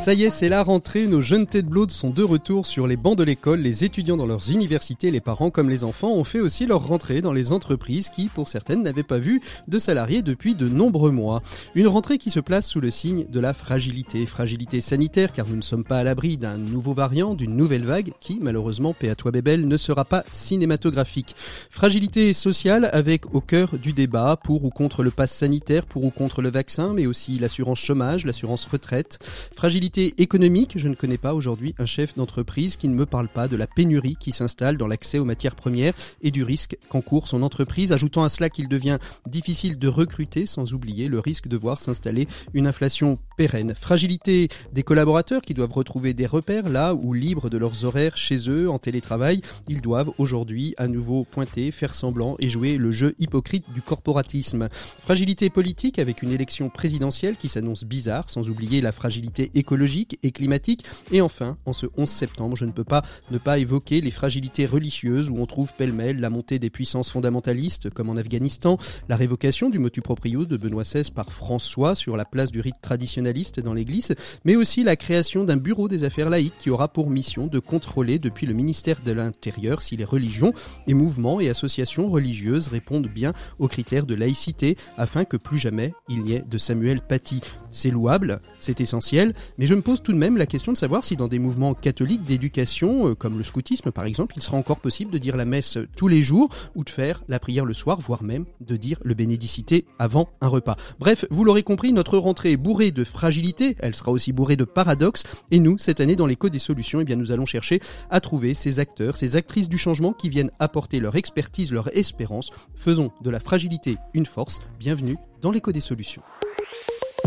Ça y est, c'est la rentrée, nos jeunes têtes blondes sont de retour sur les bancs de l'école, les étudiants dans leurs universités, les parents comme les enfants ont fait aussi leur rentrée dans les entreprises qui, pour certaines, n'avaient pas vu de salariés depuis de nombreux mois. Une rentrée qui se place sous le signe de la fragilité, fragilité sanitaire car nous ne sommes pas à l'abri d'un nouveau variant, d'une nouvelle vague qui, malheureusement, paix toi bébel, ne sera pas cinématographique. Fragilité sociale avec au cœur du débat pour ou contre le pass sanitaire, pour ou contre le vaccin, mais aussi l'assurance chômage, l'assurance retraite. Fragilité économique, je ne connais pas aujourd'hui un chef d'entreprise qui ne me parle pas de la pénurie qui s'installe dans l'accès aux matières premières et du risque qu'encourt son entreprise, ajoutant à cela qu'il devient difficile de recruter sans oublier le risque de voir s'installer une inflation pérenne. Fragilité des collaborateurs qui doivent retrouver des repères là où, libres de leurs horaires chez eux en télétravail, ils doivent aujourd'hui à nouveau pointer, faire semblant et jouer le jeu hypocrite du corporatisme. Fragilité politique avec une élection présidentielle qui s'annonce bizarre, sans oublier la fragilité écologique et climatique. Et enfin, en ce 11 septembre, je ne peux pas ne pas évoquer les fragilités religieuses où on trouve pêle-mêle la montée des puissances fondamentalistes, comme en Afghanistan, la révocation du motu proprio de Benoît XVI par François sur la place du rite traditionnaliste dans l'église, mais aussi la création d'un bureau des affaires laïques qui aura pour mission de contrôler depuis le ministère de l'Intérieur si les religions et mouvements et associations religieuses répondent bien aux critères de laïcité afin que plus jamais il n'y ait de Samuel Paty. C'est louable, c'est essentiel, mais je me pose tout de même la question de savoir si dans des mouvements catholiques d'éducation, euh, comme le scoutisme par exemple, il sera encore possible de dire la messe tous les jours ou de faire la prière le soir, voire même de dire le bénédicité avant un repas. Bref, vous l'aurez compris, notre rentrée est bourrée de fragilité, elle sera aussi bourrée de paradoxes, et nous, cette année, dans l'écho des solutions, eh bien, nous allons chercher à trouver ces acteurs, ces actrices du changement qui viennent apporter leur expertise, leur espérance. Faisons de la fragilité une force. Bienvenue dans l'écho des solutions.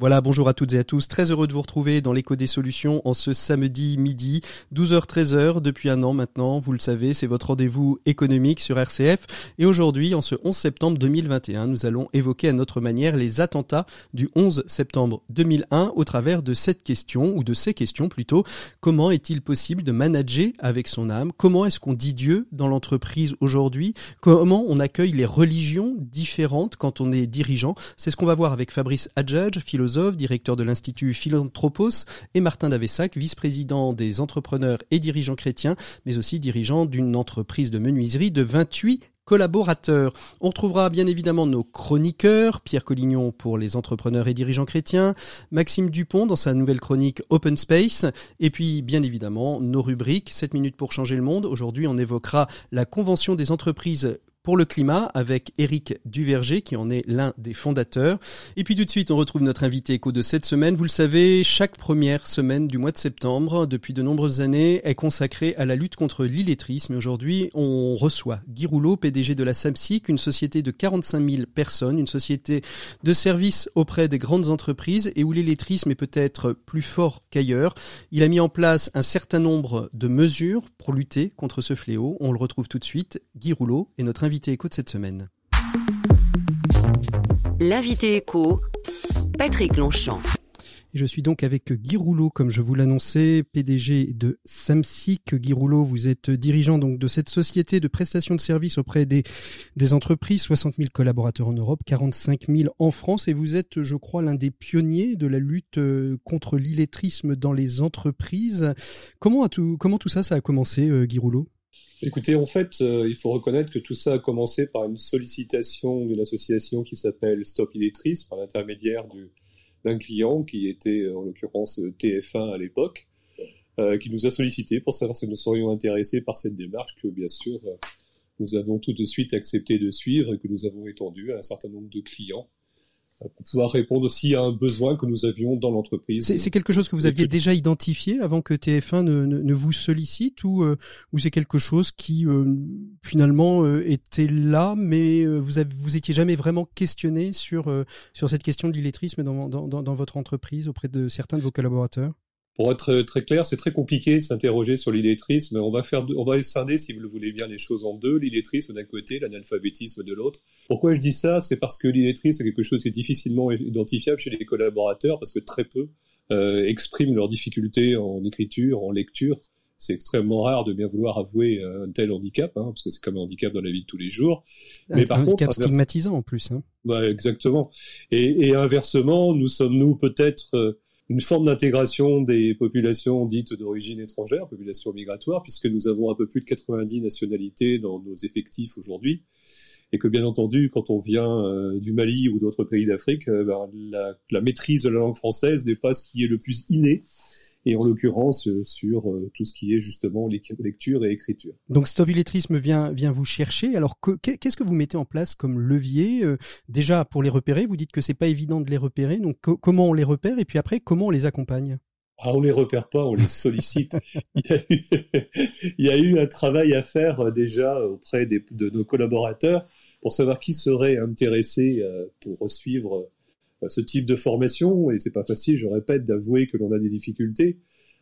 Voilà, bonjour à toutes et à tous. Très heureux de vous retrouver dans l'écho des solutions en ce samedi midi, 12h-13h depuis un an maintenant. Vous le savez, c'est votre rendez-vous économique sur RCF. Et aujourd'hui, en ce 11 septembre 2021, nous allons évoquer à notre manière les attentats du 11 septembre 2001 au travers de cette question, ou de ces questions plutôt. Comment est-il possible de manager avec son âme? Comment est-ce qu'on dit Dieu dans l'entreprise aujourd'hui? Comment on accueille les religions différentes quand on est dirigeant? C'est ce qu'on va voir avec Fabrice Adjadj, philosophe directeur de l'Institut Philanthropos, et Martin Davessac, vice-président des entrepreneurs et dirigeants chrétiens, mais aussi dirigeant d'une entreprise de menuiserie de 28 collaborateurs. On retrouvera bien évidemment nos chroniqueurs, Pierre Collignon pour les entrepreneurs et dirigeants chrétiens, Maxime Dupont dans sa nouvelle chronique Open Space, et puis bien évidemment nos rubriques 7 minutes pour changer le monde. Aujourd'hui on évoquera la Convention des entreprises pour le climat avec Eric Duverger qui en est l'un des fondateurs. Et puis tout de suite, on retrouve notre invité éco de cette semaine. Vous le savez, chaque première semaine du mois de septembre, depuis de nombreuses années, est consacrée à la lutte contre l'illettrisme. Et aujourd'hui, on reçoit Guy Rouleau, PDG de la SAMSIC, une société de 45 000 personnes, une société de services auprès des grandes entreprises et où l'illettrisme est peut-être plus fort qu'ailleurs. Il a mis en place un certain nombre de mesures pour lutter contre ce fléau. On le retrouve tout de suite. Guy Rouleau est notre invité invité écho de cette semaine. L'invité écho, Patrick Longchamp. je suis donc avec Guy Rouleau, comme je vous l'annonçais, PDG de Samsic. Guy Rouleau, vous êtes dirigeant donc de cette société de prestation de services auprès des, des entreprises, 60 000 collaborateurs en Europe, 45 000 en France, et vous êtes, je crois, l'un des pionniers de la lutte euh, contre l'illettrisme dans les entreprises. Comment, tout, comment tout ça, ça a commencé, euh, Guy Rouleau? Écoutez, en fait, euh, il faut reconnaître que tout ça a commencé par une sollicitation d'une association qui s'appelle Stop Illettrisme, par l'intermédiaire d'un client qui était en l'occurrence TF1 à l'époque, euh, qui nous a sollicité pour savoir si nous serions intéressés par cette démarche que bien sûr euh, nous avons tout de suite accepté de suivre et que nous avons étendu à un certain nombre de clients pour pouvoir répondre aussi à un besoin que nous avions dans l'entreprise. C'est quelque chose que vous aviez déjà identifié avant que TF1 ne, ne, vous sollicite ou, euh, ou c'est quelque chose qui euh, finalement euh, était là, mais vous avez, vous étiez jamais vraiment questionné sur sur cette question de l'illettrisme dans, dans, dans, votre entreprise auprès de certains de vos collaborateurs? Pour être très clair, c'est très compliqué de s'interroger sur l'illettrisme. On va faire, on va scinder, si vous le voulez bien, les choses en deux. L'illettrisme d'un côté, l'analphabétisme de l'autre. Pourquoi je dis ça? C'est parce que l'illettrisme est quelque chose qui est difficilement identifiable chez les collaborateurs, parce que très peu euh, expriment leurs difficultés en écriture, en lecture. C'est extrêmement rare de bien vouloir avouer un tel handicap, hein, parce que c'est comme un handicap dans la vie de tous les jours. Mais un, par un handicap stigmatisant en plus. Hein. Bah, exactement. Et, et, inversement, nous sommes nous peut-être euh, une forme d'intégration des populations dites d'origine étrangère, populations migratoires, puisque nous avons un peu plus de 90 nationalités dans nos effectifs aujourd'hui, et que bien entendu, quand on vient euh, du Mali ou d'autres pays d'Afrique, euh, ben, la, la, maîtrise de la langue française n'est pas ce qui est le plus inné, et en l'occurrence euh, sur tout ce qui est justement lecture et écriture. Donc Stop Illettrisme vient, vient vous chercher. Alors qu'est-ce que vous mettez en place comme levier Déjà pour les repérer, vous dites que c'est pas évident de les repérer. Donc comment on les repère et puis après comment on les accompagne? Ah, on les repère pas, on les sollicite. il, y a eu, il, y a eu, un travail à faire déjà auprès des, de nos collaborateurs pour savoir qui serait intéressé pour suivre ce type de formation, et c'est pas facile, je répète, d'avouer que l'on a des difficultés.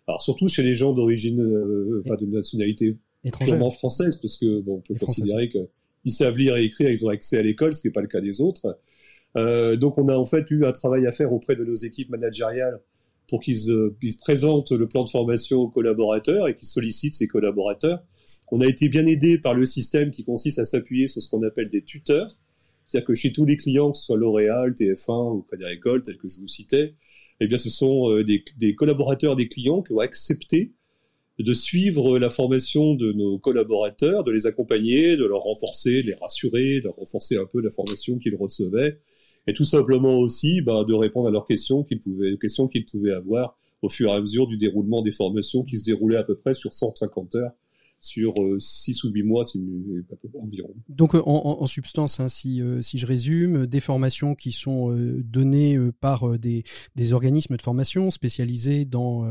Alors surtout chez les gens d'origine, euh, enfin de nationalité purement française, parce que bon, on peut considérer qu'ils savent lire et écrire, ils ont accès à l'école, ce qui n'est pas le cas des autres. Euh, donc on a en fait eu un travail à faire auprès de nos équipes managériales pour qu'ils euh, présentent le plan de formation aux collaborateurs et qu'ils sollicitent ces collaborateurs. On a été bien aidé par le système qui consiste à s'appuyer sur ce qu'on appelle des tuteurs, c'est-à-dire que chez tous les clients, que ce soit L'Oréal, TF1 ou Crédit Agricole, que je vous citais, eh bien, ce sont euh, des, collaborateurs des clients qui ont accepté de suivre la formation de nos collaborateurs, de les accompagner, de leur renforcer, de les rassurer, de leur renforcer un peu la formation qu'ils recevaient, et tout simplement aussi bah, de répondre à leurs questions qu'ils pouvaient, questions qu'ils pouvaient avoir au fur et à mesure du déroulement des formations qui se déroulaient à peu près sur 150 heures sur 6 euh, ou 8 mois environ. Donc euh, en, en substance, hein, si, euh, si je résume, des formations qui sont données par des, des organismes de formation spécialisés dans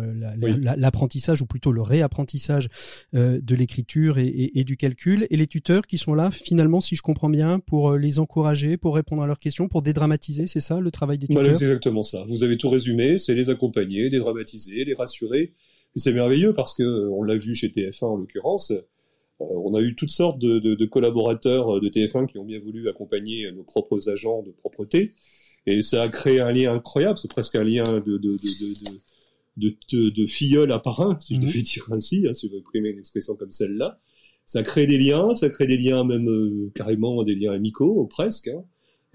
l'apprentissage ou plutôt le réapprentissage de l'écriture et, et, du calcul, et les tuteurs qui sont là finalement, si je comprends bien, pour les encourager, pour répondre à leurs questions, pour dédramatiser, c'est ça le travail des tuteurs? Voilà, c'est exactement ça. Vous avez tout résumé, c'est les accompagner, dédramatiser, les rassurer c'est merveilleux parce que euh, on l'a vu chez TF1 en l'occurrence. Euh, on a eu toutes sortes de, de, de, collaborateurs euh, de TF1 qui ont bien voulu accompagner nos propres agents de propreté. Et ça a créé un lien incroyable. C'est presque un lien de, de, de, de, de, filleul à parrain, si je devais mhm. dire ainsi, hein, si vous imprimez une expression comme celle-là. Ça crée des liens, ça crée des liens même carrément des liens amicaux, presque. Hein.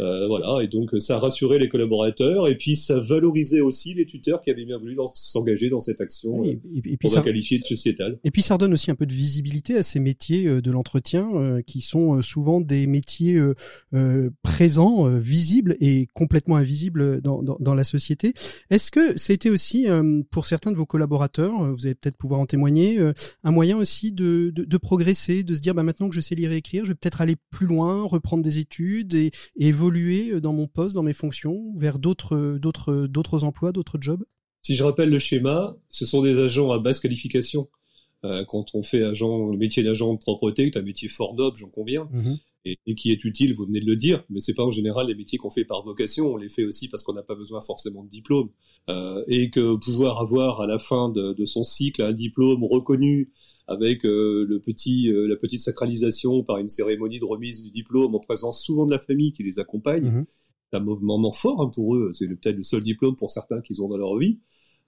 Euh, voilà, et donc ça rassurait les collaborateurs et puis ça valorisait aussi les tuteurs qui avaient bien voulu s'engager dans cette action et, et, puis ça, qualifier de sociétale. Et puis ça redonne aussi un peu de visibilité à ces métiers euh, de l'entretien euh, qui sont souvent des métiers présents, visibles et complètement invisibles dans, dans, dans la société. Est-ce que c'était aussi pour certains de vos collaborateurs, vous allez peut-être pouvoir en témoigner, un moyen aussi de, de, de, progresser, de se dire bah maintenant que je sais lire et écrire, je vais peut-être aller plus loin, reprendre des études et, et évoluer euh, dans mon poste, dans mes fonctions, vers d'autres, d'autres, d'autres emplois, d'autres jobs? Si je rappelle le schéma, ce sont des agents à basse qualification. Euh, quand on fait agent, le métier d'agent de propreté, qui est un métier fort noble, j'en conviens, mhm. et, qui est utile, vous venez de le dire, mais c'est pas en général les métiers qu'on fait par vocation, on les fait aussi parce qu'on n'a pas besoin forcément de diplôme, euh, et que pouvoir avoir à la fin de, de son cycle un diplôme reconnu avec euh, le petit, euh, la petite sacralisation par une cérémonie de remise du diplôme en présence souvent de la famille qui les accompagne. Mhm. C'est un mouvement fort hein, pour eux. C'est peut-être le seul diplôme pour certains qu'ils ont dans leur vie.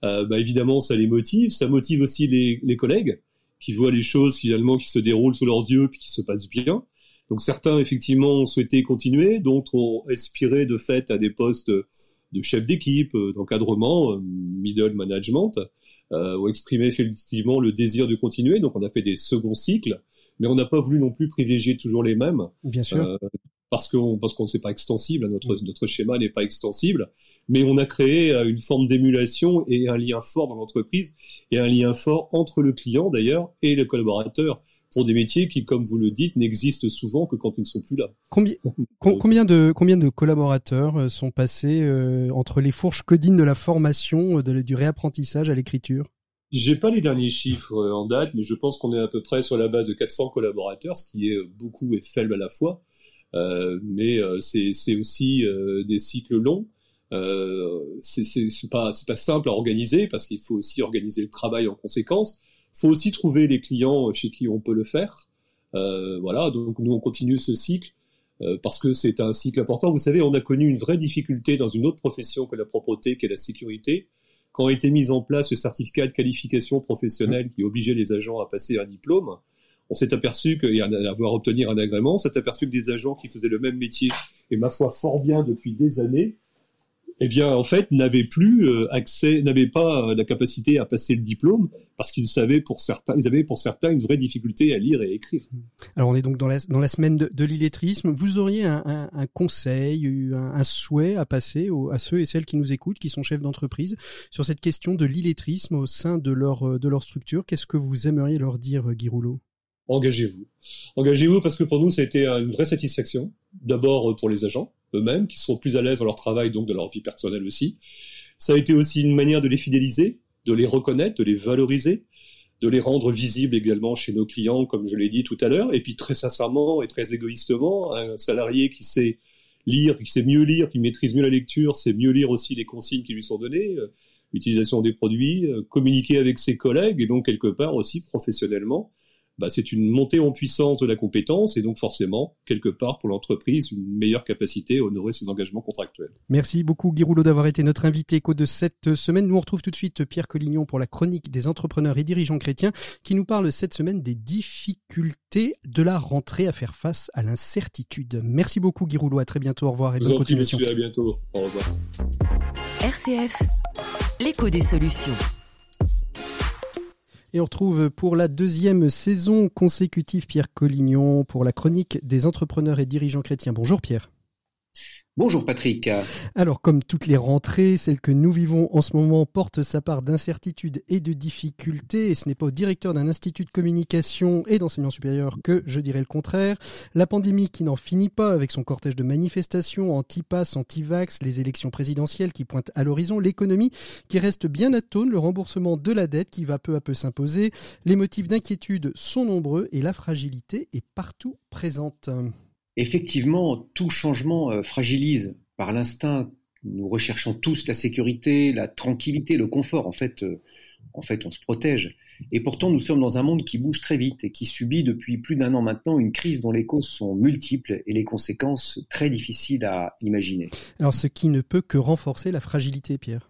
Euh, bah, évidemment, ça les motive. Ça motive aussi les, les, collègues qui voient les choses finalement qui se déroulent sous leurs yeux puis qui se passent bien. Donc certains effectivement ont souhaité continuer, d'autres ont aspiré de fait à des postes de chef d'équipe, d'encadrement, middle management euh, ont exprimé effectivement le désir de continuer. Donc on a fait des seconds cycles, mais on n'a pas voulu non plus privilégier toujours les mêmes. Bien sûr. Euh, parce qu'on parce qu'on ne sait pas extensible, notre mm. notre schéma n'est pas extensible, mais on a créé euh, une forme d'émulation et un lien fort dans l'entreprise et un lien fort entre le client d'ailleurs et le collaborateur pour des métiers qui, comme vous le dites, n'existent souvent que quand ils ne sont plus là. Combien, combien, de, combien de collaborateurs euh, sont passés euh, entre les fourches codines de la formation, de, du réapprentissage à l'écriture? J'ai pas les derniers chiffres euh, en date, mais je pense qu'on est à peu près sur la base de 400 collaborateurs, ce qui est beaucoup et faible à la fois. Euh, mais c'est aussi des cycles longs. Euh, c'est pas c'est pas simple à organiser parce qu'il faut aussi organiser le travail en conséquence. Faut aussi trouver les clients chez qui on peut le faire. Euh, voilà, donc nous on continue ce cycle euh, parce que c'est un cycle important. Vous savez, on a connu une vraie difficulté dans une autre profession que la propreté, qui est la sécurité, quand a été mis en place le certificat de qualification professionnelle qui obligeait les agents à passer un diplôme. On s'est aperçu qu'à avoir obtenir un agrément, on s'est aperçu que des agents qui faisaient le même métier, et ma foi fort bien depuis des années, eh bien, en fait, n'avaient plus euh, accès, n'avaient pas euh, la capacité à passer le diplôme parce qu'ils savaient pour certains, ils avaient pour certains une vraie difficulté à lire et écrire. Alors, on est donc dans la, dans la semaine de, de l'illettrisme. Vous auriez un, un, un conseil, un, un, souhait à passer à ceux et celles qui nous écoutent, qui sont chefs d'entreprise, sur cette question de l'illettrisme au sein de leur, de leur structure? Qu'est-ce que vous aimeriez leur dire, Guy Rouleau? Engagez-vous. Engagez-vous parce que pour nous, ça a été une vraie satisfaction. D'abord euh, pour les agents eux-mêmes, qui seront plus à l'aise dans leur travail, donc de leur vie personnelle aussi. Ça a été aussi une manière de les fidéliser, de les reconnaître, de les valoriser, de les rendre visibles également chez nos clients, comme je l'ai dit tout à l'heure. Et puis très sincèrement et très égoïstement, un salarié qui sait lire, qui sait mieux lire, qui maîtrise mieux la lecture, sait mieux lire aussi les consignes qui lui sont données, euh, l'utilisation des produits, euh, communiquer avec ses collègues et donc quelque part aussi professionnellement bah, c'est une montée en puissance de la compétence et donc forcément, quelque part, pour l'entreprise, une meilleure capacité à honorer ses engagements contractuels. Merci beaucoup, Guy Rouleau, d'avoir été notre invité éco de cette semaine. Nous on retrouve tout de suite Pierre Collignon pour la chronique des entrepreneurs et dirigeants chrétiens qui nous parle cette semaine des difficultés de la rentrée à faire face à l'incertitude. Merci beaucoup, Guy Rouleau. À très bientôt. Au revoir et bonne continuation. à bientôt. Au revoir. RCF, l'écho des solutions. Et on retrouve pour la deuxième saison consécutive Pierre Collignon pour la chronique des entrepreneurs et dirigeants chrétiens. Bonjour Pierre. Bonjour Patrick. Alors comme toutes les rentrées, celle que nous vivons en ce moment porte sa part d'incertitude et de difficultés, et ce n'est pas au directeur d'un institut de communication et d'enseignement supérieur que je dirais le contraire. La pandémie qui n'en finit pas avec son cortège de manifestations anti-pass, anti-vax, les élections présidentielles qui pointent à l'horizon, l'économie qui reste bien atone, le remboursement de la dette qui va peu à peu s'imposer, les motifs d'inquiétude sont nombreux et la fragilité est partout présente. Effectivement, tout changement euh, fragilise par l'instinct. Nous recherchons tous la sécurité, la tranquillité, le confort. En fait, euh, en fait, on se protège. Et pourtant, nous sommes dans un monde qui bouge très vite et qui subit depuis plus d'un an maintenant une crise dont les causes sont multiples et les conséquences très difficiles à imaginer. Alors, ce qui ne peut que renforcer la fragilité, Pierre.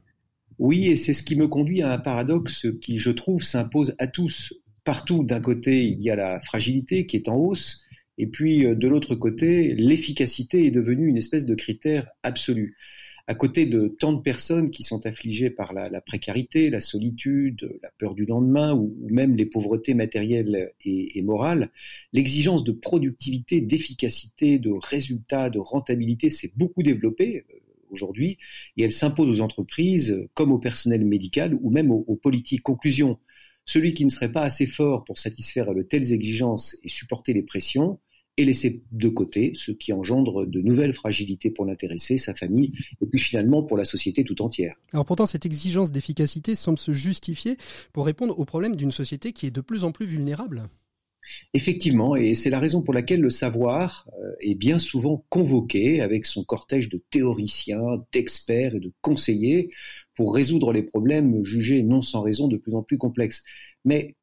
Oui, et c'est ce qui me conduit à un paradoxe qui, je trouve, s'impose à tous. Partout, d'un côté, il y a la fragilité qui est en hausse, et puis, euh, de l'autre côté, l'efficacité est devenue une espèce de critère absolu. À côté de tant de personnes qui sont affligées par la, précarité, la solitude, la peur du lendemain ou, même les pauvretés matérielles et, morales, l'exigence de productivité, d'efficacité, de résultats, de rentabilité s'est beaucoup développée euh, aujourd'hui et elle s'impose aux entreprises comme au personnel médical ou même aux politiques. Conclusion, celui qui ne serait pas assez fort pour satisfaire de telles exigences et supporter les pressions et laisser de côté ce qui engendre de nouvelles fragilités pour l'intéressé, sa famille, et puis finalement pour la société tout entière. Alors pourtant, cette exigence d'efficacité semble se justifier pour répondre aux problèmes d'une société qui est de plus en plus vulnérable. Effectivement, et c'est la raison pour laquelle le savoir euh, est bien souvent convoqué avec son cortège de théoriciens, d'experts et de conseillers pour résoudre les problèmes jugés non sans raison de plus en plus complexes. Mais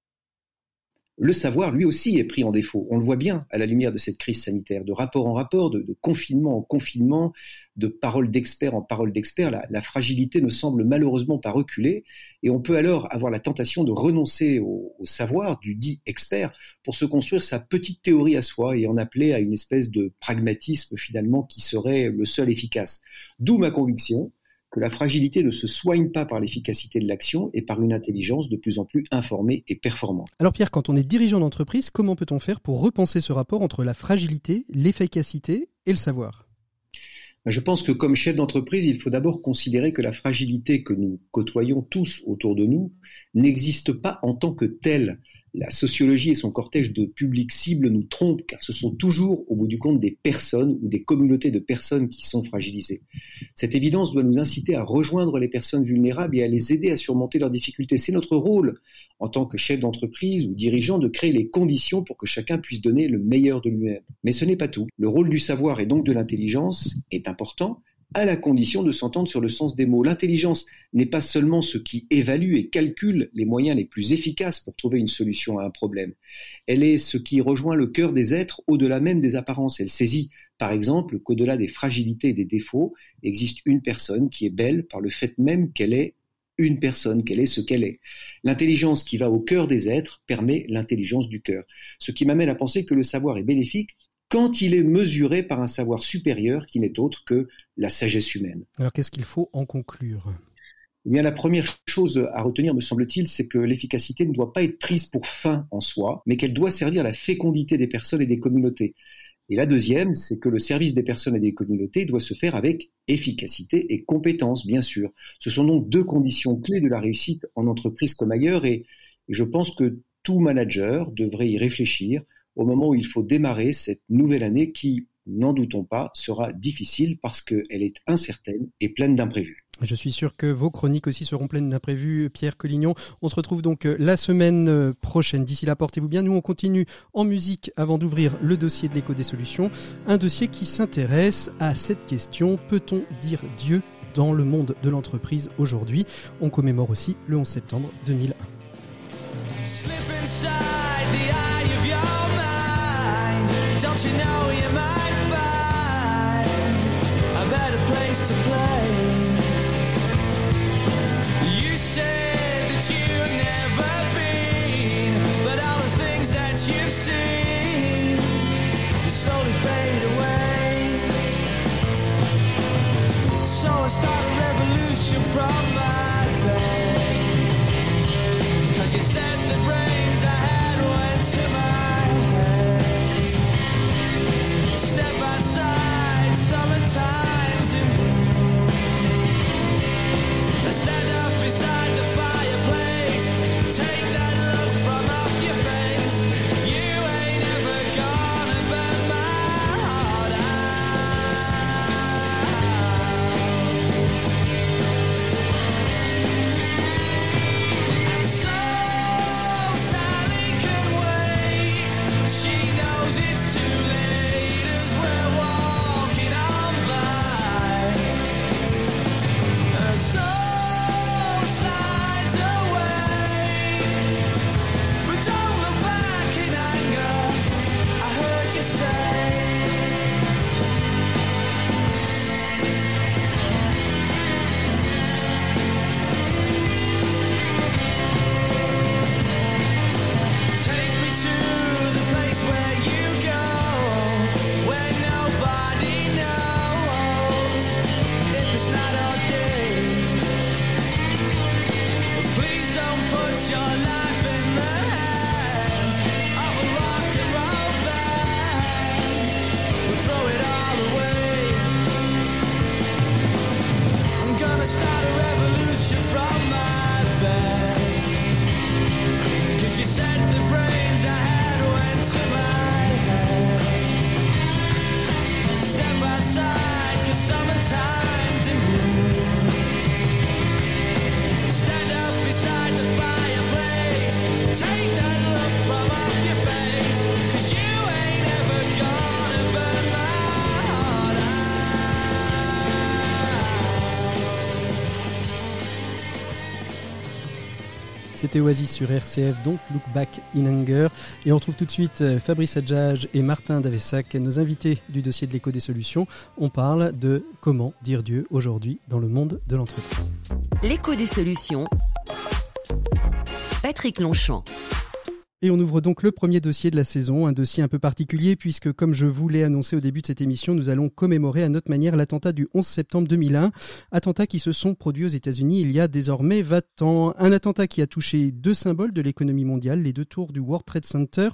le savoir, lui aussi, est pris en défaut. On le voit bien à la lumière de cette crise sanitaire, de rapport en rapport, de, confinement en confinement, de parole d'expert en parole d'expert. La, fragilité ne semble malheureusement pas reculer, et on peut alors avoir la tentation de renoncer au, savoir du dit expert pour se construire sa petite théorie à soi et en appeler à une espèce de pragmatisme finalement qui serait le seul efficace. D'où ma conviction que la fragilité ne se soigne pas par l'efficacité de l'action et par une intelligence de plus en plus informée et performante. Alors Pierre, quand on est dirigeant d'entreprise, comment peut-on faire pour repenser ce rapport entre la fragilité, l'efficacité et le savoir? Je pense que comme chef d'entreprise, il faut d'abord considérer que la fragilité que nous côtoyons tous autour de nous n'existe pas en tant que telle la sociologie et son cortège de publics cibles nous trompent, car ce sont toujours, au bout du compte, des personnes ou des communautés de personnes qui sont fragilisées. Cette évidence doit nous inciter à rejoindre les personnes vulnérables et à les aider à surmonter leurs difficultés. C'est notre rôle, en tant que chef d'entreprise ou dirigeant, de créer les conditions pour que chacun puisse donner le meilleur de lui-même. Mais ce n'est pas tout. Le rôle du savoir et donc de l'intelligence est important, à la condition de s'entendre sur le sens des mots. L'intelligence n'est pas seulement ce qui évalue et calcule les moyens les plus efficaces pour trouver une solution à un problème. Elle est ce qui rejoint le cœur des êtres au-delà même des apparences. Elle saisit, par exemple, qu'au-delà des fragilités et des défauts, existe une personne qui est belle par le fait même qu'elle est une personne, qu'elle est ce qu'elle est. L'intelligence qui va au cœur des êtres permet l'intelligence du cœur. Ce qui m'amène à penser que le savoir est bénéfique quand il est mesuré par un savoir supérieur qui n'est autre que la sagesse humaine. Alors qu'est-ce qu'il faut en conclure? Eh bien, la première chose à retenir, me semble-t-il, c'est que l'efficacité ne doit pas être prise pour fin en soi, mais qu'elle doit servir à la fécondité des personnes et des communautés. Et la deuxième, c'est que le service des personnes et des communautés doit se faire avec efficacité et compétence, bien sûr. Ce sont donc deux conditions clés de la réussite en entreprise comme ailleurs, et je pense que tout manager devrait y réfléchir au moment où il faut démarrer cette nouvelle année qui, n'en doutons pas, sera difficile parce qu'elle est incertaine et pleine d'imprévus. Je suis sûr que vos chroniques aussi seront pleines d'imprévus, Pierre Collignon. On se retrouve donc euh, la semaine euh, prochaine. D'ici là, portez-vous bien. Nous, on continue en musique avant d'ouvrir le dossier de l'écho des solutions. Un dossier qui s'intéresse à cette question. Peut-on dire Dieu dans le monde de l'entreprise aujourd'hui? On commémore aussi le 11 septembre 2001. From my bed. Cause you said that you'd never be, but all the brains C'était Oasis sur RCF, donc Look Back in Anger. Et on retrouve tout de suite euh, Fabrice Adjage et Martin Davessac, nos invités du dossier de l'écho des solutions. On parle de comment dire Dieu aujourd'hui dans le monde de l'entreprise. L'écho des solutions. Patrick Longchamp. Et on ouvre donc le premier dossier de la saison, un dossier un peu particulier puisque, comme je vous l'ai annoncé au début de cette émission, nous allons commémorer à notre manière l'attentat du 11 septembre 2001, attentats qui se sont produits aux États-Unis il y a désormais 20 ans. Un attentat qui a touché deux symboles de l'économie mondiale, les deux tours du World Trade Center,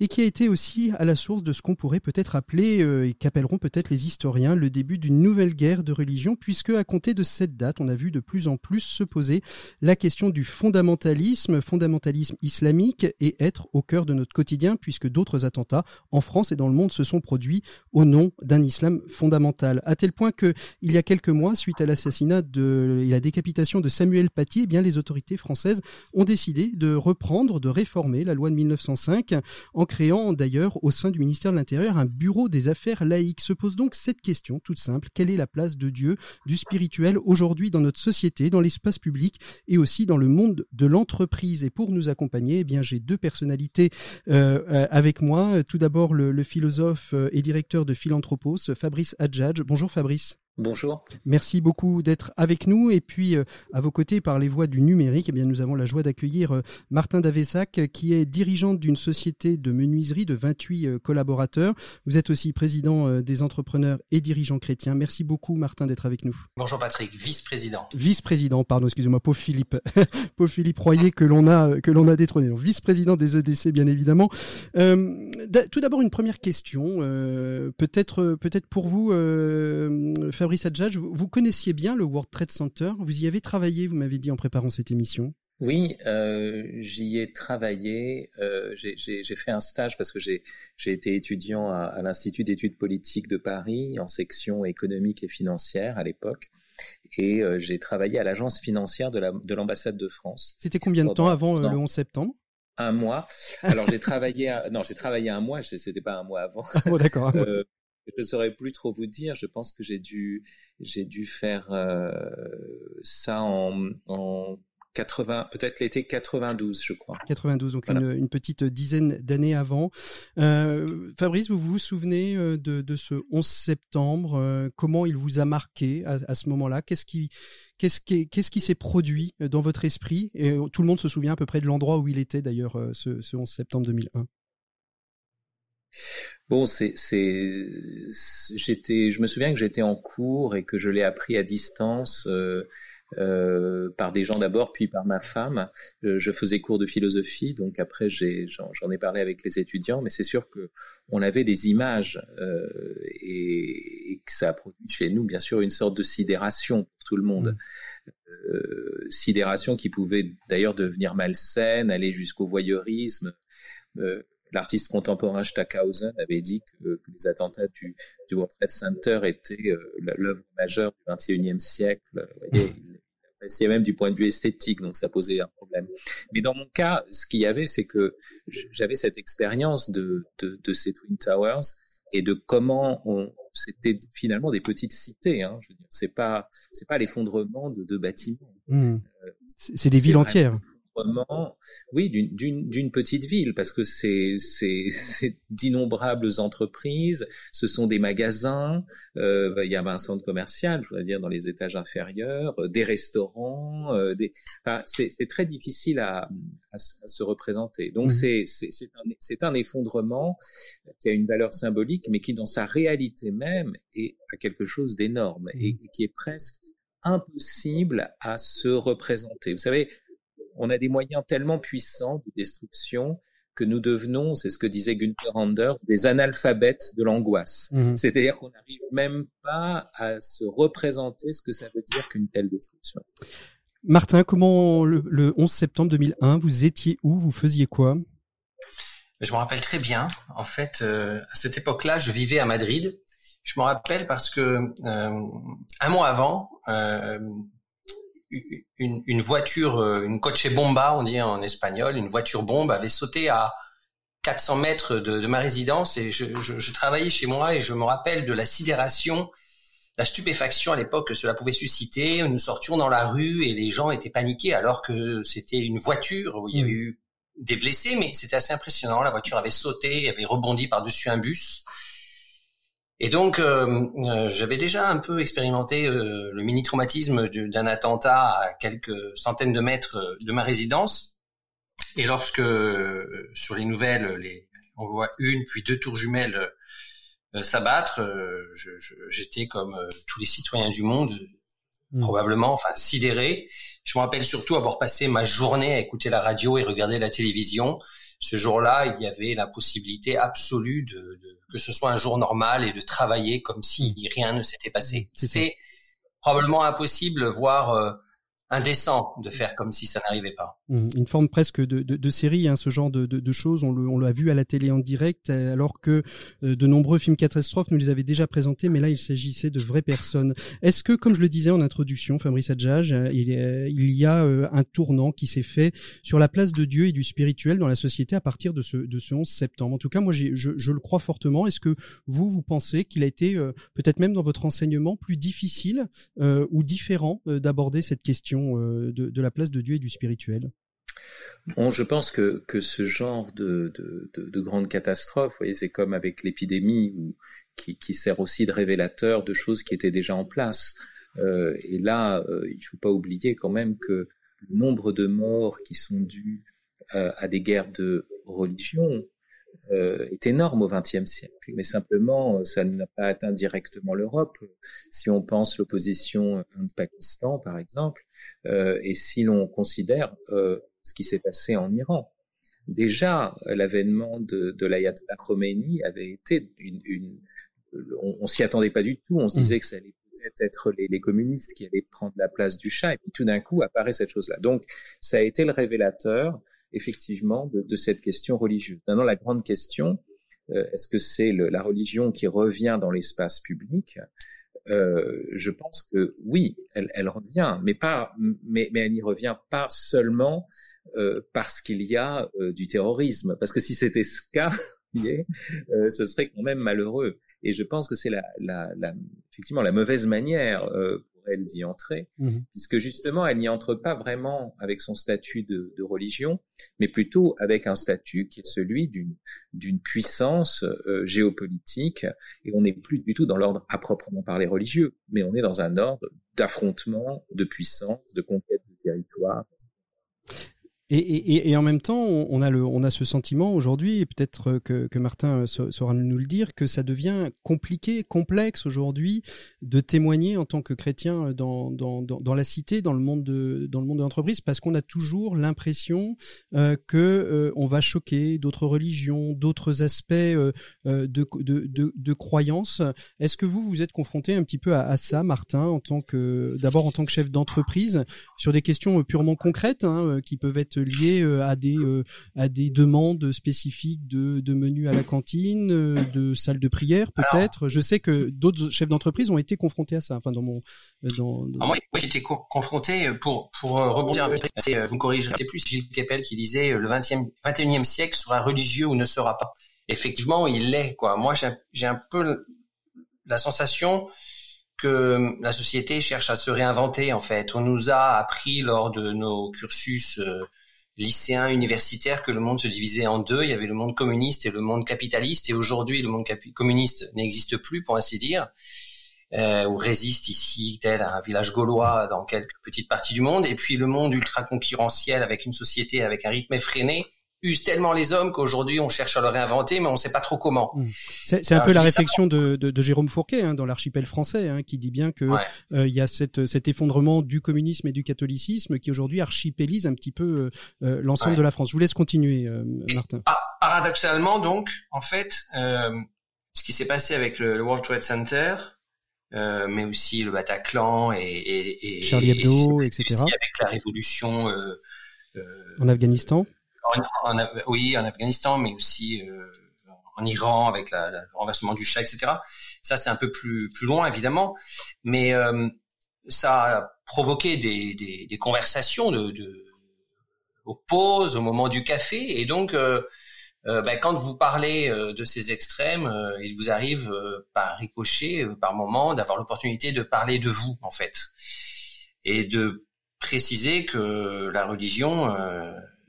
et qui a été aussi à la source de ce qu'on pourrait peut-être appeler, euh, et qu'appelleront peut-être les historiens, le début d'une nouvelle guerre de religion, puisque à compter de cette date, on a vu de plus en plus se poser la question du fondamentalisme, fondamentalisme islamique et être au cœur de notre quotidien puisque d'autres attentats en France et dans le monde se sont produits au nom d'un islam fondamental. À tel point que, il y a quelques mois, suite à l'assassinat et la décapitation de Samuel Paty, eh bien, les autorités françaises ont décidé de reprendre, de réformer la loi de 1905 en créant d'ailleurs au sein du ministère de l'Intérieur un bureau des affaires laïques. Se pose donc cette question toute simple. Quelle est la place de Dieu, du spirituel aujourd'hui dans notre société, dans l'espace public et aussi dans le monde de l'entreprise? Et pour nous accompagner, eh bien, j'ai deux personnalités euh, euh, avec moi. Tout d'abord, le, le, philosophe euh, et directeur de Philanthropos, Fabrice Adjadj. Bonjour Fabrice. Bonjour. Merci beaucoup d'être avec nous. Et puis, euh, à vos côtés, par les voies du numérique, eh bien, nous avons la joie d'accueillir euh, Martin Davessac, qui est dirigeant d'une société de menuiserie de 28 euh, collaborateurs. Vous êtes aussi président des entrepreneurs et dirigeants chrétiens. Merci beaucoup, Martin, d'être avec nous. Bonjour Patrick, vice-président. Vice-président, pardon, excusez-moi, pauvre Philippe. pauvre Philippe Royer que l'on a, que l'on a détrôné. Vice-président des EDC, bien évidemment. tout d'abord, une première question. peut-être, peut-être pour vous, Fabrice Adjadj, vous, connaissiez bien le World Trade Center, vous y avez travaillé, vous m'avez dit en préparant cette émission. Oui, euh, j'y ai travaillé. Euh, j'ai fait un stage parce que j'ai été étudiant à, à l'Institut d'études politiques de Paris en section économique et financière à l'époque. Et euh, j'ai travaillé à l'agence financière de l'ambassade de, de, France. C'était combien de temps avant le 11 septembre? Un mois. Alors j'ai travaillé, non, j'ai travaillé un mois. C'était pas un mois avant. oh, d'accord. Je ne saurais plus trop vous dire. Je pense que j'ai dû, j'ai dû faire euh, ça en, en 80, peut-être l'été 92, je crois. 92, donc une, une, petite dizaine d'années avant. Euh, Fabrice, vous vous souvenez euh, de, de ce 11 septembre euh, Comment il vous a marqué à, à ce moment-là? Qu'est-ce qui, qu'est-ce qui, qu'est-ce qui s'est produit dans votre esprit? Et tout le monde se souvient à peu près de l'endroit où il était d'ailleurs ce, ce 11 septembre 2001. Bon, c'est, j'étais, je me souviens que j'étais en cours et que je l'ai appris à distance euh, euh, par des gens d'abord, puis par ma femme. Euh, je faisais cours de philosophie, donc après j'en, j'en ai parlé avec les étudiants, mais c'est sûr que on avait des images euh, et, et, que ça a produit chez nous, bien sûr, une sorte de sidération pour tout le monde. Mmh. Euh, sidération qui pouvait d'ailleurs devenir malsaine, aller jusqu'au voyeurisme. Euh, l'artiste contemporain Stackhausen avait dit que, que les attentats du, du, World Trade Center étaient euh, l'œuvre majeure du XXIe siècle. Vous voyez, il appréciait même du point de vue esthétique, donc ça posait un problème. Mais dans mon cas, ce qu'il y avait, c'est que j'avais cette expérience de, de, de, ces Twin Towers et de comment on, c'était finalement des petites cités. Hein, je veux dire, c'est pas, c'est pas l'effondrement de, de bâtiments. Mmh. Euh, c'est des villes entières oui, d'une petite ville, parce que c'est d'innombrables entreprises, ce sont des magasins, euh, il y a un centre commercial, je voudrais dire, dans les étages inférieurs, euh, des restaurants, euh, des... Enfin, c'est très difficile à, à, se représenter. Donc mmh. c'est un, un effondrement qui a une valeur symbolique, mais qui dans sa réalité même est quelque chose d'énorme et, mmh. et qui est presque impossible à se représenter. Vous savez, on a des moyens tellement puissants de destruction que nous devenons, c'est ce que disait Günther Anders, des analphabètes de l'angoisse. Mmh. C'est-à-dire qu'on n'arrive même pas à se représenter ce que ça veut dire qu'une telle destruction. Martin, comment le, 11 septembre 2001, vous étiez où? Vous faisiez quoi? Je me rappelle très bien. En fait, euh, à cette époque-là, je vivais à Madrid. Je me rappelle parce que euh, un mois avant, euh, une, une, voiture, euh, une coche bomba, on dit en espagnol, une voiture bombe avait sauté à 400 mètres de, de ma résidence et je, je, je, travaillais chez moi et je me rappelle de la sidération, la stupéfaction à l'époque que cela pouvait susciter. Nous sortions dans la rue et les gens étaient paniqués alors que c'était une voiture où il y avait mmh. eu des blessés, mais c'était assez impressionnant. La voiture avait sauté, avait rebondi par-dessus un bus. Et donc, euh, euh, j'avais déjà un peu expérimenté euh, le mini-traumatisme d'un attentat à quelques centaines de mètres de ma résidence. Et lorsque, sur les nouvelles, les, on voit une puis deux tours jumelles s'abattre, j'étais comme tous les citoyens du monde, mmh. probablement, enfin sidéré. Je me rappelle surtout avoir passé ma journée à écouter la radio et regarder la télévision ce jour-là, il y avait la possibilité absolue de, de, que ce soit un jour normal et de travailler comme si rien ne s'était passé. C'était probablement impossible, voire euh, indécent de faire comme si ça n'arrivait pas. Mmh, une forme presque de, de, de série, hein, ce genre de, de, choses. On l'a vu à la télé en direct, alors que euh, de nombreux films catastrophes nous les avaient déjà présentés, mais là il s'agissait de vraies personnes. Est-ce que, comme je le disais en introduction, Fabrice Adjage, euh, il, il, y a euh, un tournant qui s'est fait sur la place de Dieu et du spirituel dans la société à partir de ce, de ce 11 septembre? En tout cas, moi je, je le crois fortement. Est-ce que vous, vous pensez qu'il a été, peut-être même dans votre enseignement, plus difficile ou différent d'aborder cette question? Euh, de, la place de Dieu et du spirituel Bon, je pense que, que ce genre de, de, de, grande catastrophe, c'est comme avec l'épidémie qui, qui, sert aussi de révélateur de choses qui étaient déjà en place. Euh, et là, euh, il ne faut pas oublier quand même que le nombre de morts qui sont dus à des guerres de religion euh, est énorme au XXe siècle. Mais simplement, euh, ça n'a pas atteint directement l'Europe. Si on pense l'opposition Inde-Pakistan, par exemple, euh, et si l'on considère euh, ce qui s'est passé en Iran. Déjà, l'avènement de, de l'ayatollah Khomeini avait été une... une on, on s'y attendait pas du tout. On se mmh. disait que ça allait peut-être être les, les, communistes qui allaient prendre la place du chat. Et puis tout d'un coup apparaît cette chose-là. Donc, ça a été le révélateur effectivement de, cette question religieuse. Maintenant, la grande question, euh, est-ce que c'est la religion qui revient dans l'espace public? Euh, Je pense que oui, elle, revient, mais pas, mais, elle n'y revient pas seulement euh, parce qu'il y a du terrorisme. Parce que si c'était ce cas, ce serait quand même malheureux. Et je pense que c'est la, effectivement la mauvaise manière elle d'y entrer, mmh puisque justement, elle n'y entre pas vraiment avec son statut de, de, religion, mais plutôt avec un statut qui est celui d'une puissance euh, géopolitique, et on n'est plus du tout dans l'ordre à proprement parler religieux, mais on est dans un ordre d'affrontement, de puissance, de conquête de territoire. Et, en même temps, on a, le, on a ce sentiment aujourd'hui, et peut-être que, Martin saura nous le dire, que ça devient compliqué, complexe aujourd'hui de témoigner en tant que chrétien dans, dans, dans, dans la cité, dans le monde de, dans le monde de l'entreprise, parce qu'on a toujours l'impression euh, que euh, on va choquer d'autres religions, d'autres aspects euh, euh, de, de, de, de croyances. Est-ce que vous vous êtes confronté un petit peu à, à ça, Martin, en tant que d'abord en tant que chef d'entreprise, sur des questions purement concrètes hein, qui peuvent être liées euh, à des euh, à des demandes spécifiques de, de menus à la cantine, euh, de salles de prière peut-être. Je sais que d'autres chefs d'entreprise ont été confrontés à ça. Enfin dans mon dans, dans... moi, moi j'étais confronté pour pour rebondir un peu. Vous me corrigerez. C'est plus Gilles Kepel qui disait le 20e 21e siècle sera religieux ou ne sera pas. Effectivement, il l'est quoi. Moi j'ai un peu la sensation que la société cherche à se réinventer en fait. On nous a appris lors de nos cursus lycéens, universitaires, que le monde se divisait en deux. Il y avait le monde communiste et le monde capitaliste. Et aujourd'hui, le monde communiste n'existe plus, pour ainsi dire, euh, ou résiste ici, tel un village gaulois dans quelques petites parties du monde. Et puis le monde ultra concurrentiel avec une société avec un rythme effréné use tellement les hommes qu'aujourd'hui on cherche à le réinventer, mais on ne sait pas trop comment. Mmh. C'est un peu la réflexion de, de, de, Jérôme Fourquet hein, dans l'archipel français, hein, qui dit bien que euh, il y a cette, cet effondrement du communisme et du catholicisme qui aujourd'hui archipélise un petit peu euh, euh l'ensemble de la France. Je vous laisse continuer, euh, Martin. paradoxalement, donc, en fait, ce qui s'est passé avec le, World Trade Center, euh, mais aussi le Bataclan et, et, et Charlie Hebdo, etc. Avec la révolution euh, en Afghanistan oui, en Afghanistan, mais aussi euh, en Iran avec la, le renversement du Shah, etc. Ça, c'est un peu plus plus loin, évidemment, mais euh, ça a provoqué des, des, des conversations de, de aux pauses, au moment du café, et donc euh, euh ben, quand vous parlez de ces extrêmes, il vous arrive par ricochet, par moment, d'avoir l'opportunité de parler de vous, en fait, et de préciser que la religion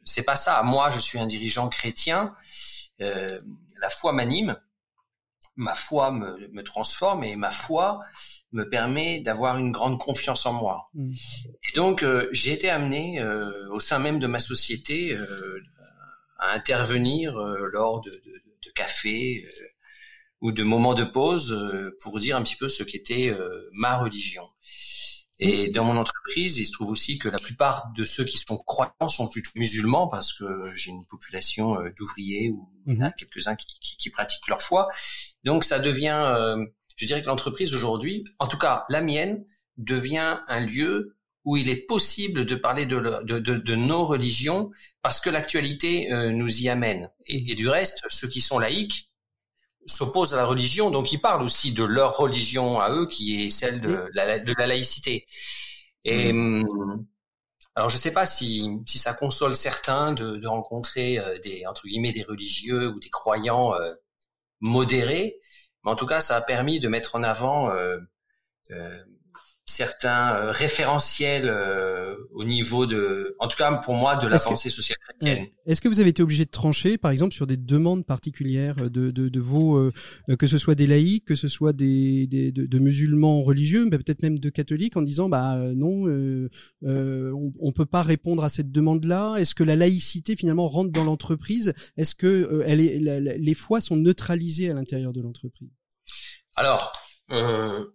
c'est pas ça. Moi, je suis un dirigeant chrétien. Euh, la foi m'anime, ma foi me, me, transforme et ma foi me permet d'avoir une grande confiance en moi. Mm. Et donc, euh, j'ai été amené euh, au sein même de ma société euh, à intervenir euh, lors de, de, de cafés ou de moments de pause pour dire un petit peu ce qu'était ma religion. Et dans mon entreprise, il se trouve aussi que la plupart de ceux qui sont croyants sont plutôt musulmans parce que j'ai une population euh, d'ouvriers ou il y en a mhm. quelques-uns qui, qui, qui, pratiquent leur foi. Donc ça devient, euh, je dirais que l'entreprise aujourd'hui, en tout cas la mienne, devient un lieu où il est possible de parler de, de, de, de nos religions parce que l'actualité euh, nous y amène. Et, et, du reste, ceux qui sont laïcs s'opposent à la religion, donc ils parlent aussi de leur religion à eux, qui est celle de la, de la laïcité. Et hum, alors je ne sais pas si, si ça console certains de, de rencontrer euh, des entre guillemets des religieux ou des croyants euh, modérés, mais en tout cas ça a permis de mettre en avant euh, euh certains euh, référentiels euh, au niveau de, en tout cas pour moi, de la pensée sociale chrétienne. Est-ce que vous avez été obligé de trancher, par exemple, sur des demandes particulières de, de, de vos, euh, que ce soit des laïcs, que ce soit des, des de, de, musulmans religieux, mais peut-être même de catholiques, en disant bah non, euh, on, on peut pas répondre à cette demande-là. Est-ce que la laïcité finalement rentre dans l'entreprise? Est-ce que elle est, les foi sont neutralisées à l'intérieur de l'entreprise? Alors. Euh,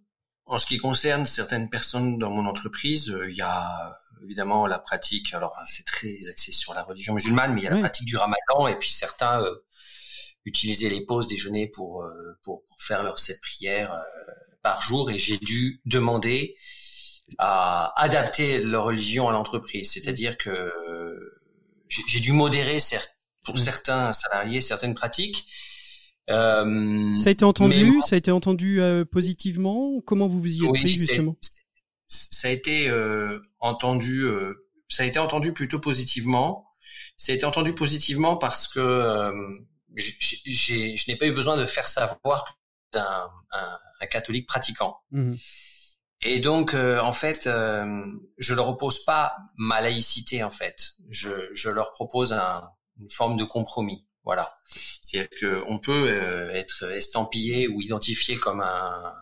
en ce qui concerne certaines personnes dans mon entreprise, euh, il y a évidemment la pratique. Alors c'est très axé sur la religion musulmane, mais il y a la pratique du Ramadan et puis certains euh, utilisaient les pauses déjeuner pour, euh, pour, pour faire leurs sept prières par jour. Et j'ai dû demander à adapter leur religion à l'entreprise, c'est-à-dire que j'ai dû modérer pour certains salariés certaines pratiques euh, ça a été entendu, ça a été entendu euh, positivement? Comment vous vous y êtes pris justement? Ça a été euh, entendu, euh, ça a été entendu plutôt positivement. Ça a été entendu positivement parce que euh, je n'ai pas eu besoin de faire savoir d'un un, un catholique pratiquant. Mmh. Et donc, en fait, je leur oppose pas ma laïcité. En fait, je, je leur propose un, une forme de compromis. Voilà. C'est-à-dire qu'on peut euh, être estampillé ou identifié comme un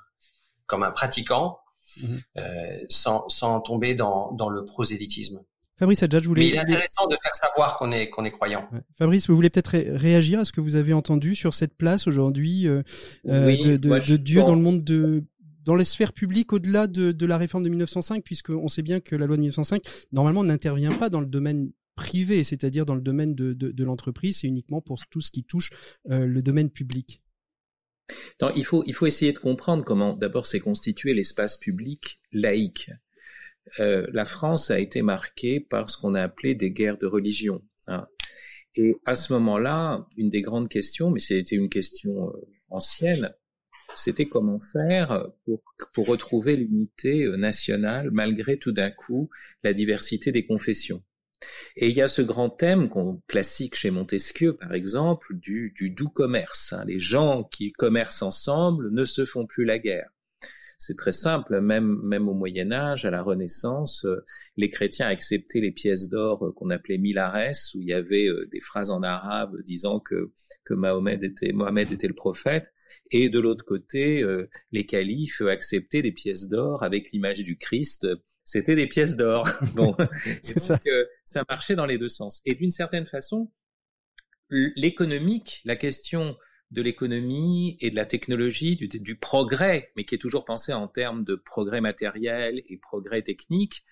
comme un pratiquant mhm. euh, sans, sans tomber dans, dans le prosélytisme. Fabrice Adjad, je voulais. Mais il est intéressant de faire savoir qu'on est qu'on est croyant. Fabrice, vous voulez peut-être réagir à ce que vous avez entendu sur cette place aujourd'hui euh, de, de, Dieu dans le monde de dans les sphères publiques au-delà de, de, la réforme de 1905, puisqu'on sait bien que la loi de 1905 normalement n'intervient pas dans le domaine privé, c'est-à-dire dans le domaine de, de, l'entreprise, c'est uniquement pour tout ce qui touche euh, le domaine public. Il faut, il faut essayer de comprendre comment d'abord s'est constitué l'espace public laïque. Euh, la France a été marquée par ce qu'on a appelé des guerres de religion. Hein. Et à ce moment-là, une des grandes questions, mais c'était une question euh, ancienne, c'était comment faire pour, pour retrouver l'unité nationale malgré tout d'un coup la diversité des confessions. Et il y a ce grand thème classique chez Montesquieu, par exemple, du, du doux commerce. Hein. Les gens qui commercent ensemble ne se font plus la guerre. C'est très simple, même, au Moyen Âge, à la Renaissance, euh, les chrétiens acceptaient les pièces d'or euh, qu'on appelait milares, où il y avait euh, des phrases en arabe disant que, que Mahomet était, Mohamed était le prophète, et de l'autre côté, les califes acceptaient des pièces d'or avec l'image du Christ c'était des pièces d'or. bon, ça. Euh, ça marchait dans les deux sens. Et d'une certaine façon, l'économique, la question de l'économie et de la technologie, du, du, progrès, mais qui est toujours pensé en termes de progrès matériel et progrès technique,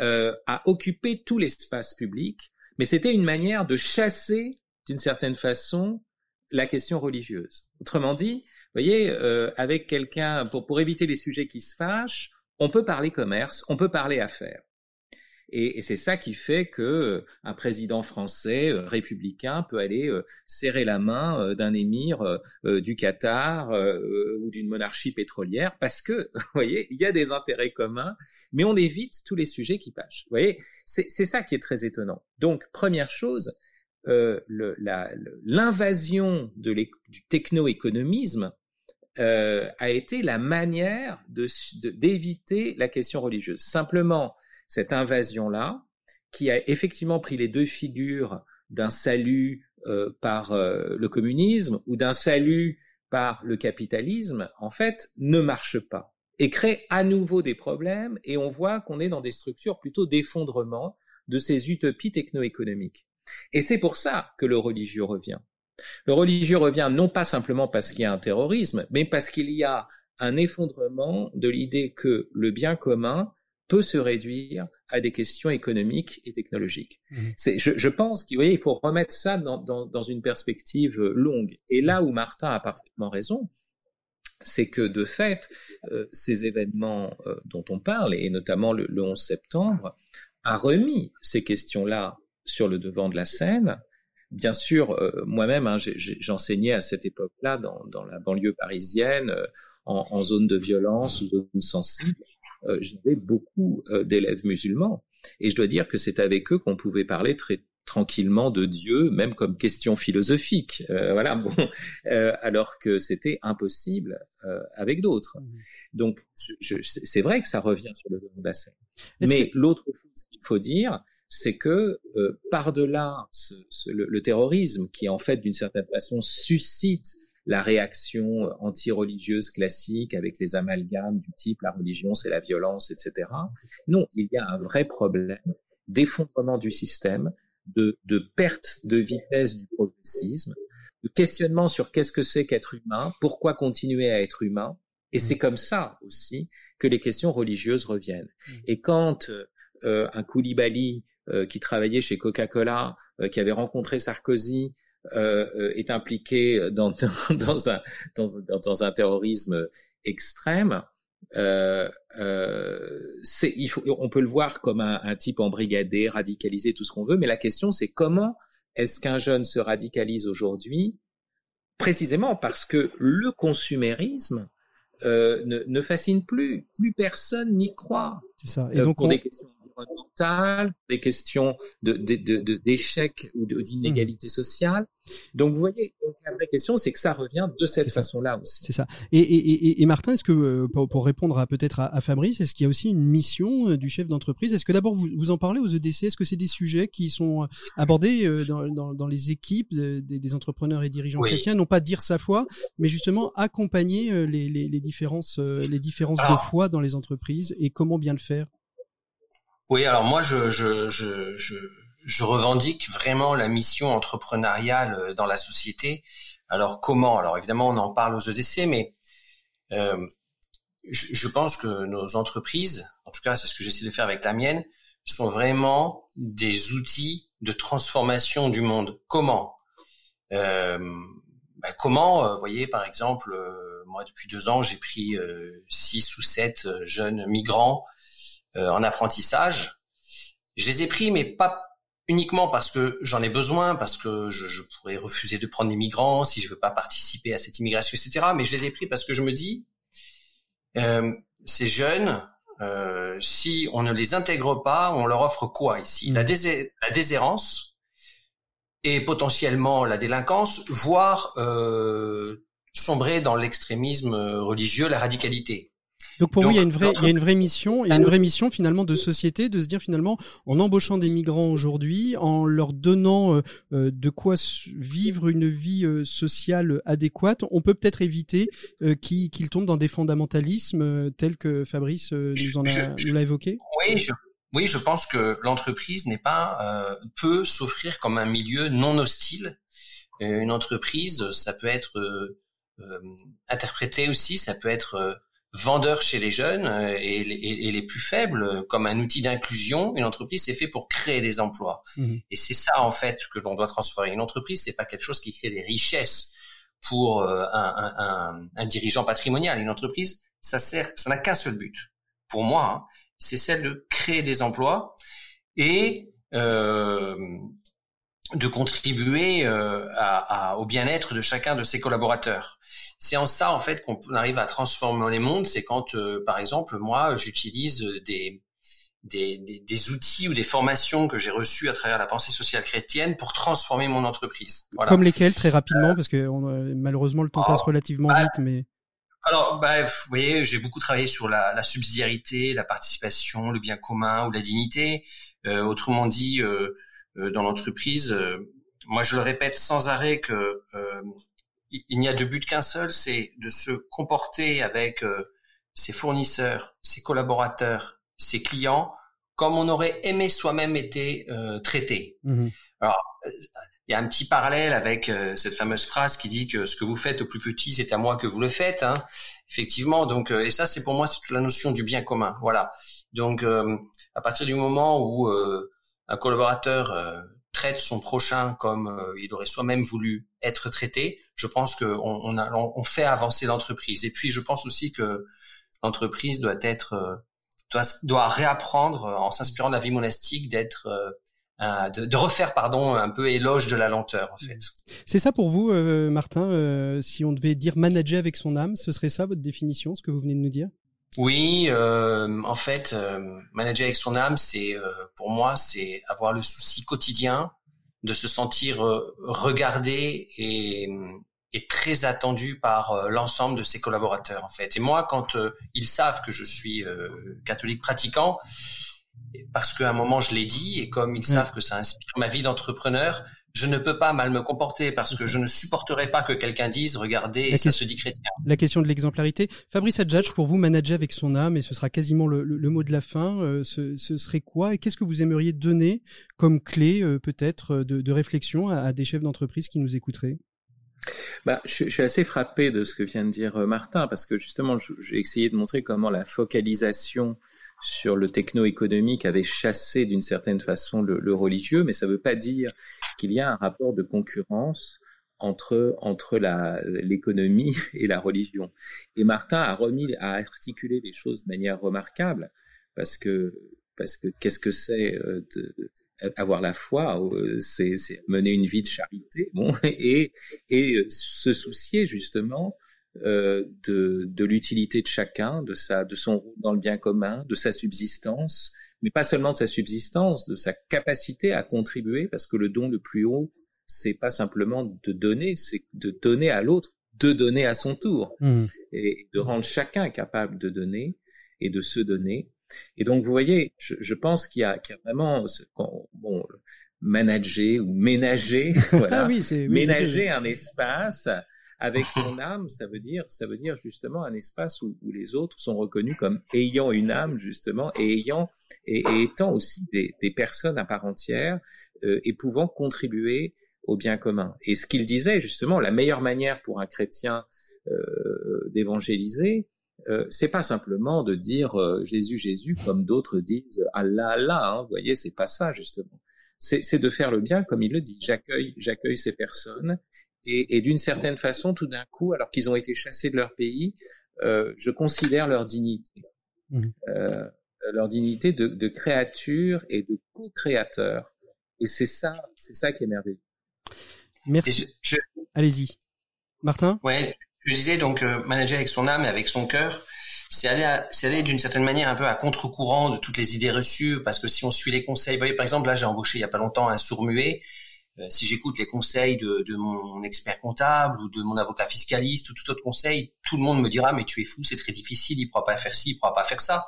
euh, a occupé tout l'espace public, mais c'était une manière de chasser, d'une certaine façon, la question religieuse. Autrement dit, vous voyez, euh, avec quelqu'un, pour, pour éviter les sujets qui se fâchent, on peut parler commerce, on peut parler affaires. Et, c'est ça qui fait que euh, un président français euh, républicain peut aller euh, serrer la main d'un émir du Qatar ou d'une monarchie pétrolière parce que, vous voyez, il y a des intérêts communs, mais on évite tous les sujets qui pâchent. Vous voyez, c'est ça qui est très étonnant. Donc, première chose, l'invasion du techno-économisme euh, a été la manière d'éviter la question religieuse. Simplement, cette invasion-là, qui a effectivement pris les deux figures d'un salut euh, par euh, le communisme ou d'un salut par le capitalisme, en fait, ne marche pas et crée à nouveau des problèmes et on voit qu'on est dans des structures plutôt d'effondrement de ces utopies techno-économiques. Et c'est pour ça que le religieux revient. Le religieux revient non pas simplement parce qu'il y a un terrorisme, mais parce qu'il y a un effondrement de l'idée que le bien commun peut se réduire à des questions économiques et technologiques. Mmh. Je, je, pense qu'il il faut remettre ça dans, dans, dans, une perspective longue. Et là où Martin a parfaitement raison, c'est que de fait, ces événements dont on parle, et notamment le, 11 septembre, a remis ces questions-là sur le devant de la scène. Bien sûr, moi-même, hein, j'enseignais à cette époque-là dans, dans, la banlieue parisienne, en, en, zone de violence zone sensible. J'avais beaucoup d'élèves musulmans. Et je dois dire que c'est avec eux qu'on pouvait parler très tranquillement de Dieu, même comme question philosophique. Euh, voilà, bon, euh, alors que c'était impossible euh, avec d'autres. Mmh. Donc, c'est vrai que ça revient sur le devant de la scène. Mais l'autre chose qu'il faut dire, c'est que par-delà le, le, terrorisme, qui en fait d'une certaine façon suscite la réaction anti-religieuse classique avec les amalgames du type la religion c'est la violence, etc. Non, il y a un vrai problème d'effondrement du système, de, de perte de vitesse du progressisme, de questionnement sur qu'est-ce que c'est qu'être humain, pourquoi continuer à être humain, et c'est mmh. comme ça aussi que les questions religieuses reviennent. Mmh. Et quand euh, un Koulibaly euh, qui travaillait chez Coca-Cola, euh, qui avait rencontré Sarkozy, euh, est impliqué dans, dans, un, dans, dans, un terrorisme extrême, euh, euh, il faut, on peut le voir comme un, un, type embrigadé, radicalisé, tout ce qu'on veut, mais la question c'est comment est-ce qu'un jeune se radicalise aujourd'hui? Précisément parce que le consumérisme euh, ne, ne, fascine plus, plus personne n'y croit. C'est ça. Et euh, donc pour des questions environnementales, des questions d'échec de, de, de, ou d'inégalité mmh. sociale. Donc vous voyez, la vraie question, c'est que ça revient de cette façon-là aussi. C'est ça. Et, et, et, Martin, est-ce que euh, pour, répondre à peut-être à, Fabrice, est-ce qu'il y a aussi une mission euh, du chef d'entreprise? Est-ce que d'abord vous, vous en parlez aux EDC Est-ce que c'est des sujets qui sont euh, abordés dans, dans, dans les équipes des, des, entrepreneurs et dirigeants chrétiens, non pas dire sa foi, mais justement accompagner les, les, les différences, les différences de foi dans les entreprises et comment bien le faire? Oui, alors moi, je, je, je, je, je revendique vraiment la mission entrepreneuriale euh, dans la société. Alors comment? Alors évidemment, on en parle aux EDC, mais euh, je, je, pense que nos entreprises, en tout cas c'est ce que j'essaie de faire avec la mienne, sont vraiment des outils de transformation du monde. Comment? Euh, ben Comment, euh, vous voyez, par exemple, euh, moi depuis deux ans, j'ai pris six ou sept jeunes migrants en apprentissage. Je les ai pris, mais pas uniquement parce que j'en ai besoin, parce que je, je, pourrais refuser de prendre des migrants si je veux pas participer à cette immigration, etc. Mais je les ai pris parce que je me dis, euh, ces jeunes, euh, si on ne les intègre pas, on leur offre quoi ici? La, mmh. la, déshérence et potentiellement la délinquance, voire euh, sombrer dans l'extrémisme religieux, la radicalité. Donc pour vous, il y a une vraie, il y a une vraie mission, il y a une vraie mission finalement de société, de se dire finalement, en embauchant des migrants aujourd'hui, en leur donnant euh, euh, de quoi vivre une vie euh, sociale adéquate, on peut peut-être éviter qu'ils tombent dans des fondamentalismes tels que Fabrice nous en a, nous l'a évoqué. Oui, je, oui, je pense que l'entreprise n'est pas peut s'offrir comme un milieu non hostile. Une entreprise, ça peut être interprété aussi, ça peut être vendeur chez les jeunes euh, et, les plus faibles comme un outil d'inclusion. Une entreprise, c'est fait pour créer des emplois. Mhm. Et c'est ça, en fait, que l'on doit transformer. Une entreprise, c'est pas quelque chose qui crée des richesses pour euh, un, dirigeant patrimonial. Une entreprise, ça sert, ça n'a qu'un seul but. Pour moi, hein, c'est celle de créer des emplois et euh, de contribuer au bien-être de chacun de ses collaborateurs c'est en ça en fait qu'on arrive à transformer les mondes. C'est quand, euh, par exemple, moi, j'utilise des, des, des, outils ou des formations que j'ai reçues à travers la pensée sociale chrétienne pour transformer mon entreprise. Voilà. Comme lesquelles, très rapidement, parce que euh, malheureusement le temps passe oh, relativement bah, vite, mais. Alors, bah, vous voyez, j'ai beaucoup travaillé sur la, la, subsidiarité, la participation, le bien commun ou la dignité. Euh, autrement dit, euh, dans l'entreprise, moi je le répète sans arrêt que il n'y a de but qu'un seul, c'est de se comporter avec euh, ses fournisseurs, ses collaborateurs, ses clients, comme on aurait aimé soi-même été euh, traité. Mmh Alors, il y a un petit parallèle avec euh, cette fameuse phrase qui dit que ce que vous faites au plus petit, c'est à moi que vous le faites. Hein. Effectivement, donc et ça, c'est pour moi, c'est la notion du bien commun. Voilà. Donc, à partir du moment où un collaborateur traite son prochain comme euh, il aurait soi-même voulu être traité, je pense qu'on on, fait avancer l'entreprise. Et puis je pense aussi que l'entreprise doit être euh, doit, doit réapprendre en s'inspirant de la vie monastique d'être de, de, refaire pardon un peu éloge de la lenteur en fait. C'est ça pour vous, Martin. si on devait dire manager avec son âme, ce serait ça votre définition, ce que vous venez de nous dire? Oui, euh, en fait, euh, manager avec son âme, c'est euh, pour moi, c'est avoir le souci quotidien de se sentir euh, regardé et, et, très attendu par l'ensemble de ses collaborateurs, en fait. Et moi, quand ils savent que je suis catholique pratiquant, parce qu'à un moment je l'ai dit, et comme ils savent que ça inspire ma vie d'entrepreneur, je ne peux pas mal me comporter parce que je ne supporterai pas que quelqu'un dise regardez ça se dit chrétien. La question de l'exemplarité. Fabrice Adjadj, pour vous, manager avec son âme, et ce sera quasiment le, mot de la fin, euh, ce, serait quoi Et qu'est-ce que vous aimeriez donner comme clé euh, peut-être de, réflexion à, des chefs d'entreprise qui nous écouteraient? Bah, je, suis assez frappé de ce que vient de dire euh, Martin, parce que justement, j'ai essayé de montrer comment la focalisation sur le techno-économique avait chassé d'une certaine façon le, religieux, mais ça ne veut pas dire qu'il y a un rapport de concurrence entre entre l'économie et la religion. Et Martin a remis a articulé les choses de manière remarquable parce que parce que qu'est-ce que c'est euh, avoir la foi, euh, c'est mener une vie de charité, bon, et, et se soucier justement euh, de, de l'utilité de chacun, de sa, de son rôle dans le bien commun, de sa subsistance, mais pas seulement de sa subsistance, de sa capacité à contribuer, parce que le don le plus haut, c'est pas simplement de donner, c'est de donner à l'autre, de donner à son tour, mmh. et de rendre chacun capable de donner et de se donner. Et donc, vous voyez, je, je pense qu'il y, a, qu'il y a vraiment, bon, manager ou ménager, voilà, ah oui, ménager un espace avec son âme, ça veut dire, ça veut dire justement un espace où, où, les autres sont reconnus comme ayant une âme justement et ayant et, étant aussi des, des, personnes à part entière euh, et pouvant contribuer au bien commun. Et ce qu'il disait justement, la meilleure manière pour un chrétien euh, d'évangéliser, euh, c'est pas simplement de dire euh, Jésus Jésus comme d'autres disent Allah Allah. Hein, vous voyez, c'est pas ça justement. C'est de faire le bien comme il le dit. J'accueille j'accueille ces personnes et, et d'une certaine façon, tout d'un coup, alors qu'ils ont été chassés de leur pays, euh, je considère leur dignité, mmh. euh, leur dignité de, de créature et de co-créateur. Et c'est ça, c'est ça qui est merveilleux. Merci. Allez-y, Martin? Ouais, je disais donc euh, manager avec son âme et avec son cœur, c'est aller, c'est aller d'une certaine manière un peu à contre-courant de toutes les idées reçues, parce que si on suit les conseils, vous voyez par exemple là j'ai embauché il y a pas longtemps un sourd muet euh, si j'écoute les conseils de, de, mon expert comptable ou de mon avocat fiscaliste ou tout autre conseil, tout le monde me dira mais tu es fou, c'est très difficile, il ne pourra pas faire ci, il ne pourra pas faire ça.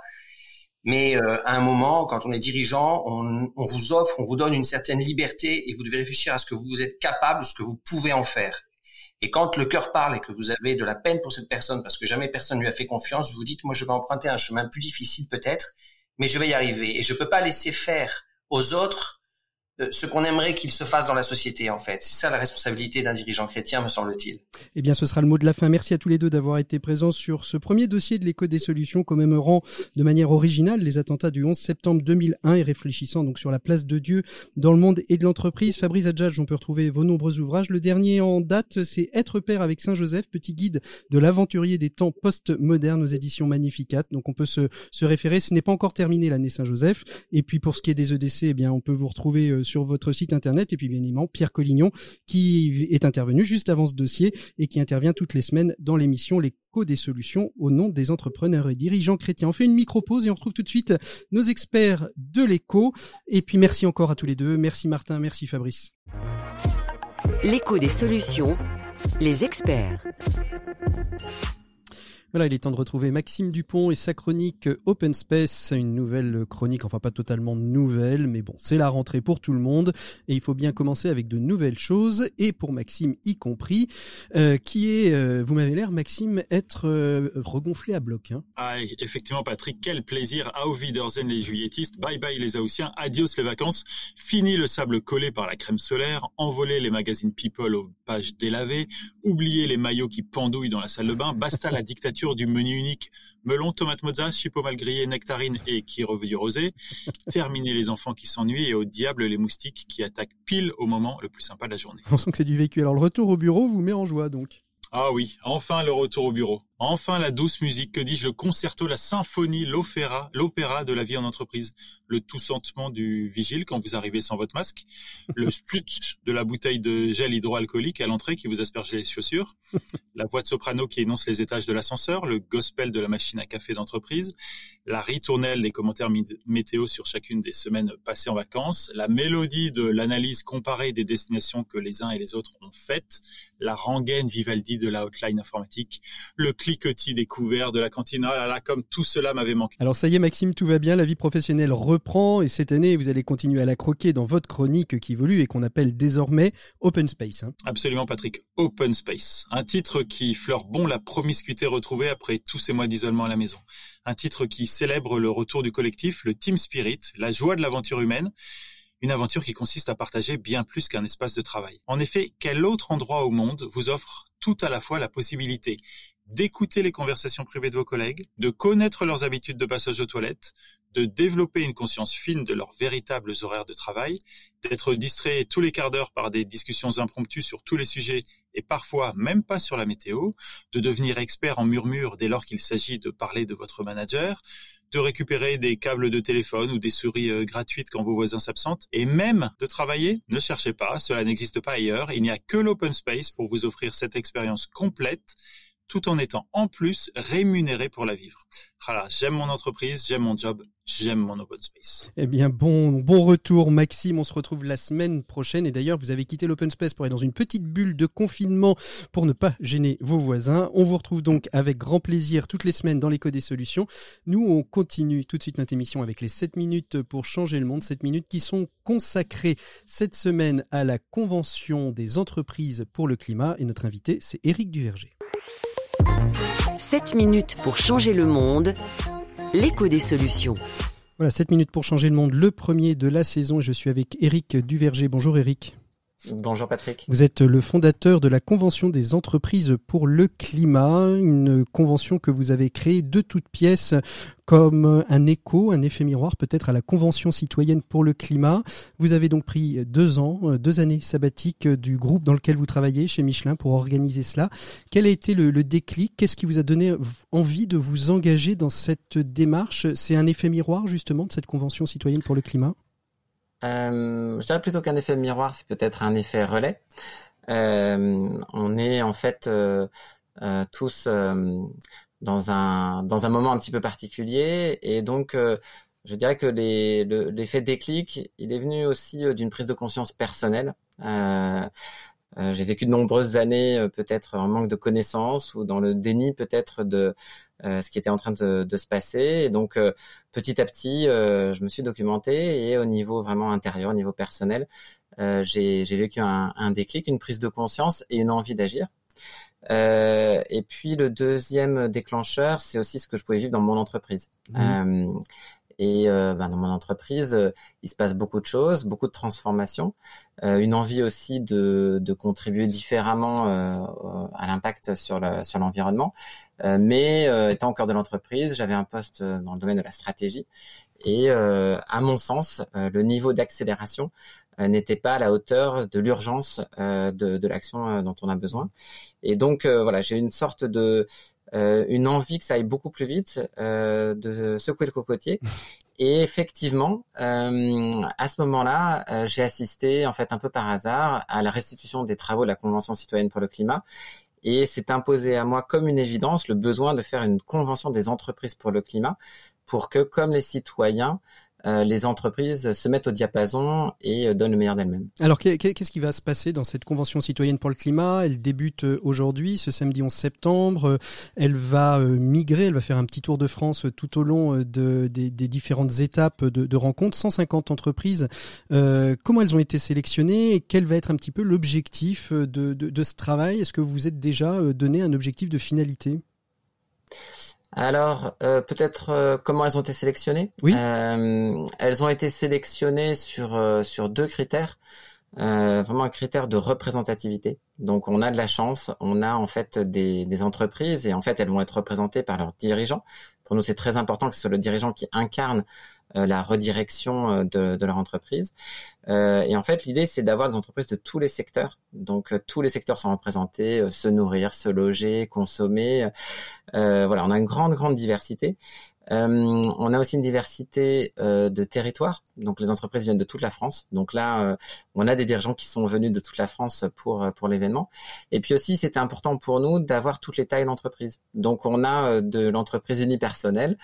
Mais euh, à un moment, quand on est dirigeant, on, on, vous offre, on vous donne une certaine liberté et vous devez réfléchir à ce que vous êtes capable, ce que vous pouvez en faire. Et quand le cœur parle et que vous avez de la peine pour cette personne parce que jamais personne ne lui a fait confiance, vous dites moi je vais emprunter un chemin plus difficile peut-être, mais je vais y arriver et je peux pas laisser faire aux autres euh, ce qu'on aimerait qu'il se fasse dans la société, en fait. C'est ça la responsabilité d'un dirigeant chrétien, me semble-t-il. Eh bien, ce sera le mot de la fin. Merci à tous les deux d'avoir été présents sur ce premier dossier de l'écho des solutions commémorant de manière originale les attentats du 11 septembre 2001 et réfléchissant donc sur la place de Dieu dans le monde et de l'entreprise. Fabrice Adjadj, on peut retrouver vos nombreux ouvrages. Le dernier en date, c'est Être père avec Saint Joseph, petit guide de l'aventurier des temps post-modernes aux éditions Magnificat. Donc, on peut se, se référer. Ce n'est pas encore terminé l'année Saint Joseph. Et puis, pour ce qui est des EDC, eh bien, on peut vous retrouver euh, sur votre site internet et puis bien évidemment Pierre Collignon qui est intervenu juste avant ce dossier et qui intervient toutes les semaines dans l'émission L'écho des solutions au nom des entrepreneurs et dirigeants chrétiens. On fait une micro-pause et on retrouve tout de suite nos experts de l'écho et puis merci encore à tous les deux. Merci Martin, merci Fabrice. L'écho des solutions, les experts. Voilà, il est temps de retrouver Maxime Dupont et sa chronique Open Space, une nouvelle chronique, enfin pas totalement nouvelle, mais bon, c'est la rentrée pour tout le monde. Et il faut bien commencer avec de nouvelles choses. Et pour Maxime y compris, euh, qui est, euh, vous m'avez l'air Maxime, être euh, regonflé à bloc. Hein. Ah, effectivement Patrick, quel plaisir, auf Wiedersehen les juilletistes, bye bye les Haussiens, adios les vacances, fini le sable collé par la crème solaire, envolé les magazines People aux pages délavées, oubliez les maillots qui pendouillent dans la salle de bain, basta la dictature du menu unique melon, tomate mozza, chipot mal grillé, nectarine et qui revue du rosé. Terminer les enfants qui s'ennuient et au diable les moustiques qui attaquent pile au moment le plus sympa de la journée. On sent que c'est du vécu. Alors le retour au bureau vous met en joie donc. Ah oui, enfin le retour au bureau. Enfin la douce musique, que dis-je, le concerto, la symphonie, l'opéra, l'opéra de la vie en entreprise, le tout sentiment du vigile quand vous arrivez sans votre masque, le splutch de la bouteille de gel hydroalcoolique à l'entrée qui vous asperge les chaussures, la voix de soprano qui énonce les étages de l'ascenseur, le gospel de la machine à café d'entreprise, la ritournelle des commentaires météo sur chacune des semaines passées en vacances, la mélodie de l'analyse comparée des destinations que les uns et les autres ont faites, la rengaine Vivaldi de la hotline informatique, le cliquetis des couverts de la cantine. Ah là là, comme tout cela m'avait manqué. Alors ça y est Maxime, tout va bien, la vie professionnelle reprend et cette année vous allez continuer à la croquer dans votre chronique qui évolue et qu'on appelle désormais Open Space. Hein. Absolument Patrick, Open Space. Un titre qui fleure bon la promiscuité retrouvée après tous ces mois d'isolement à la maison. Un titre qui célèbre le retour du collectif, le Team Spirit, la joie de l'aventure humaine une aventure qui consiste à partager bien plus qu'un espace de travail. En effet, quel autre endroit au monde vous offre tout à la fois la possibilité d'écouter les conversations privées de vos collègues, de connaître leurs habitudes de passage aux toilettes, de développer une conscience fine de leurs véritables horaires de travail, d'être distrait tous les quarts d'heure par des discussions impromptues sur tous les sujets et parfois même pas sur la météo, de devenir expert en murmure dès lors qu'il s'agit de parler de votre manager, de récupérer des câbles de téléphone ou des souris euh, gratuites quand vos voisins s'absentent, et même de travailler, ne cherchez pas, cela n'existe pas ailleurs, il n'y a que l'open space pour vous offrir cette expérience complète tout en étant en plus rémunéré pour la vivre. Voilà, j'aime mon entreprise, j'aime mon job, j'aime mon open space. Eh bien, bon, bon retour, Maxime. On se retrouve la semaine prochaine. Et d'ailleurs, vous avez quitté l'open space pour aller dans une petite bulle de confinement pour ne pas gêner vos voisins. On vous retrouve donc avec grand plaisir toutes les semaines dans l'écho des solutions. Nous, on continue tout de suite notre émission avec les 7 minutes pour changer le monde. 7 minutes qui sont consacrées cette semaine à la Convention des entreprises pour le climat. Et notre invité, c'est Éric Duverger. 7 minutes pour changer le monde, l'écho des solutions. Voilà, 7 minutes pour changer le monde, le premier de la saison. Et je suis avec Éric Duverger. Bonjour Éric. Bonjour Patrick. Vous êtes le fondateur de la Convention des entreprises pour le climat, une convention que vous avez créée de toutes pièces comme un écho, un effet miroir peut-être à la Convention citoyenne pour le climat. Vous avez donc pris deux ans, deux années sabbatiques du groupe dans lequel vous travaillez chez Michelin pour organiser cela. Quel a été le, déclic? Qu'est-ce qui vous a donné envie de vous engager dans cette démarche? C'est un effet miroir justement de cette Convention citoyenne pour le climat? Euh, je dirais plutôt qu'un effet miroir, c'est peut-être un effet relais. Euh, on est en fait euh, euh tous euh, dans un dans un moment un petit peu particulier et donc je dirais que l'effet déclic, il est venu aussi d'une prise de conscience personnelle. j'ai vécu de nombreuses années peut-être en manque de connaissances ou dans le déni peut-être de euh, ce qui était en train de, de se passer. Et donc, euh, petit à petit, euh, je me suis documenté et au niveau vraiment intérieur, au niveau personnel, j'ai vécu un, un, déclic, une prise de conscience et une envie d'agir. Euh, et puis le deuxième déclencheur, c'est aussi ce que je pouvais vivre dans mon entreprise. Mmh. Euh, et euh, ben, dans mon entreprise, euh, il se passe beaucoup de choses, beaucoup de transformations, euh, une envie aussi de, de contribuer différemment à l'impact sur l'environnement. mais étant encore de l'entreprise, j'avais un poste dans le domaine de la stratégie. Et à mon sens, le niveau d'accélération n'était pas à la hauteur de l'urgence de, de l'action dont on a besoin. Et donc voilà, j'ai une sorte de euh, une envie que ça aille beaucoup plus vite, euh, de secouer le cocotier. Et effectivement, euh, à ce moment-là, euh, j'ai assisté en fait un peu par hasard à la restitution des travaux de la Convention citoyenne pour le climat. Et c'est imposé à moi comme une évidence le besoin de faire une convention des entreprises pour le climat pour que, comme les citoyens, euh, les entreprises se mettent au diapason et euh, donnent le meilleur d'elles-mêmes. Alors qu'est-ce qui va se passer dans cette convention citoyenne pour le climat? Elle débute euh, aujourd'hui, ce samedi 11 septembre. Elle va migrer, elle va faire un petit tour de France tout au long de, des, différentes étapes de, rencontres. 150 entreprises. comment elles ont été sélectionnées et quel va être un petit peu l'objectif de, ce travail? Est-ce que vous vous êtes déjà donné un objectif de finalité? Alors, euh, peut-être euh, comment elles ont été sélectionnées? Oui. Euh, elles ont été sélectionnées sur sur deux critères. euh, vraiment un critère de représentativité. Donc on a de la chance, on a en fait des, des, entreprises et en fait elles vont être représentées par leurs dirigeants. Pour nous c'est très important que ce soit le dirigeant qui incarne euh, la redirection euh, de, leur entreprise. Euh, et en fait l'idée c'est d'avoir des entreprises de tous les secteurs. Donc tous les secteurs sont représentés, se nourrir, se loger, consommer. voilà, on a une grande grande diversité. Euh, on a aussi une diversité euh, de territoires. Donc les entreprises viennent de toute la France. Donc là, euh, on a des dirigeants qui sont venus de toute la France pour pour l'événement. Et puis aussi, c'était important pour nous d'avoir toutes les tailles d'entreprise. Donc on a de l'entreprise unipersonnelle,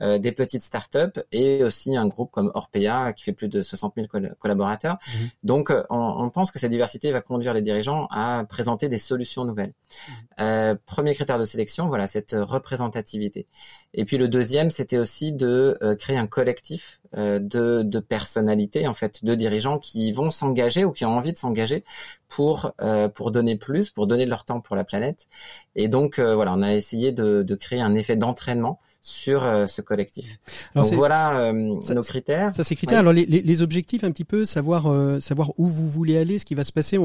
des petites startups et aussi un groupe comme Orpea qui fait plus de 60 000 collaborateurs. Mmh. Donc on, pense que cette diversité va conduire les dirigeants à présenter des solutions nouvelles. Mmh. premier critère de sélection, voilà cette représentativité. Et puis le deuxième, c'était aussi de euh, créer un collectif euh, de, personnalités, en fait, de dirigeants qui vont s'engager ou qui ont envie de s'engager pour euh, pour donner plus, pour donner de leur temps pour la planète. Et donc voilà, on a essayé de créer un effet d'entraînement sur euh, ce collectif. Alors Donc voilà euh, nos critères. Ça c'est critères. Alors les, les, objectifs un petit peu savoir euh, savoir où vous voulez aller, ce qui va se passer.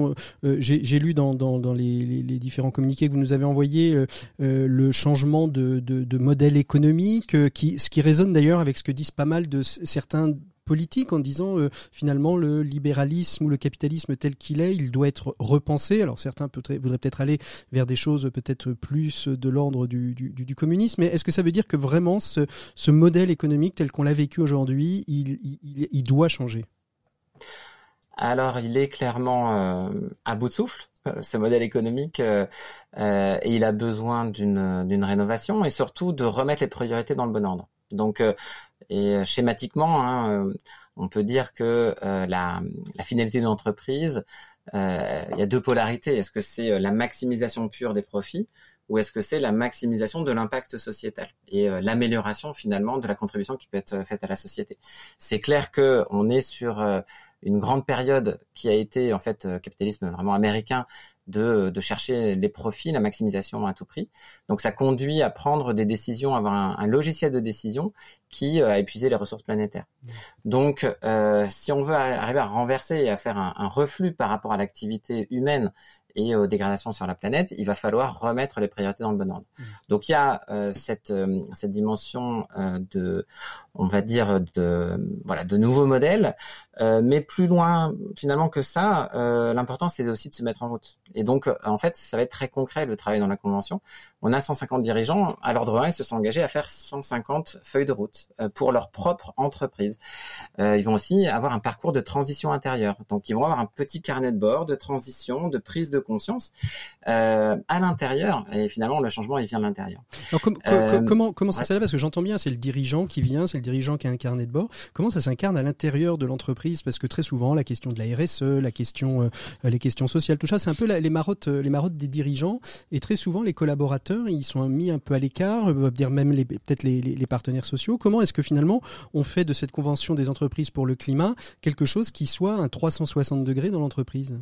J'ai lu dans, dans, dans les, les, différents communiqués que vous nous avez envoyés le changement de, de, de modèle économique, qui ce qui résonne d'ailleurs avec ce que disent pas mal de certains politique en disant euh, finalement le libéralisme ou le capitalisme tel qu'il est, il doit être repensé. Alors certains voudraient peut-être aller vers des choses peut-être plus de l'ordre du, communisme, mais est-ce que ça veut dire que vraiment ce, modèle économique tel qu'on l'a vécu aujourd'hui, il, doit changer? Alors, il est clairement euh, à bout de souffle, euh, ce modèle économique, et il a besoin d'une rénovation et surtout de remettre les priorités dans le bon ordre. Donc, et euh, schématiquement, hein, euh, on peut dire que euh, la, la, finalité de l'entreprise, il y a deux polarités. Est-ce que c'est la maximisation pure des profits ou est-ce que c'est la maximisation de l'impact sociétal et l'amélioration finalement de la contribution qui peut être faite à la société? C'est clair que on est sur une grande période qui a été en fait capitalisme vraiment américain de, de, chercher les profits, la maximisation à tout prix. Donc ça conduit à prendre des décisions, avoir un, un logiciel de décision qui euh, a épuisé les ressources planétaires. Mmh. Donc euh, si on veut arriver à renverser et à faire un, un reflux par rapport à l'activité humaine et aux dégradations sur la planète, il va falloir remettre les priorités dans le bon ordre. Mmh. Donc il y a euh, cette, euh, cette dimension euh, de, on va dire, de, voilà, de nouveaux modèles, mais plus loin finalement que ça, l'important c'est aussi de se mettre en route. Et donc en fait, ça va être très concret le travail dans la convention. On a 150 dirigeants, à l'ordre 1, ils se sont engagés à faire 150 feuilles de route pour leur propre entreprise. ils vont aussi avoir un parcours de transition intérieure. Donc ils vont avoir un petit carnet de bord de transition, de prise de conscience euh, à l'intérieur. Et finalement, le changement, il vient de l'intérieur. Euh, comment comment ça s'appelle? Parce que j'entends bien, c'est le dirigeant qui vient, c'est le dirigeant qui a un carnet de bord. Comment ça s'incarne à l'intérieur de l'entreprise? Parce que très souvent, la question de la RSE, la question, euh, les questions sociales, tout ça, c'est un peu les marottes, les marottes des dirigeants. Et très souvent, les collaborateurs, ils sont mis un peu à l'écart, va dire même peut-être les, les, partenaires sociaux. Comment est-ce que finalement, on fait de cette convention des entreprises pour le climat quelque chose qui soit un 360 degrés dans l'entreprise?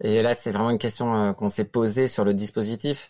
Et là, c'est vraiment une question euh, qu'on s'est posée sur le dispositif.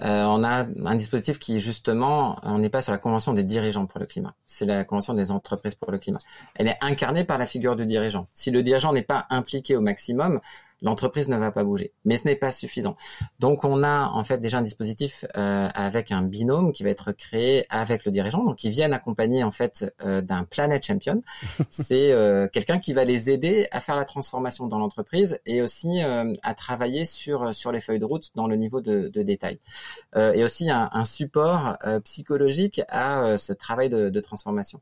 Euh, on a un dispositif qui, justement, on n'est pas sur la convention des dirigeants pour le climat. C'est la convention des entreprises pour le climat. Elle est incarnée par la figure du dirigeant. Si le dirigeant n'est pas impliqué au maximum, l'entreprise ne va pas bouger. Mais ce n'est pas suffisant. Donc on a en fait déjà un dispositif euh, avec un binôme qui va être créé avec le dirigeant, donc ils viennent accompagner en fait euh, d'un Planet Champion. C'est euh, quelqu'un qui va les aider à faire la transformation dans l'entreprise et aussi à travailler sur sur les feuilles de route dans le niveau de, de détail. et aussi un, un support psychologique à ce travail de, de transformation.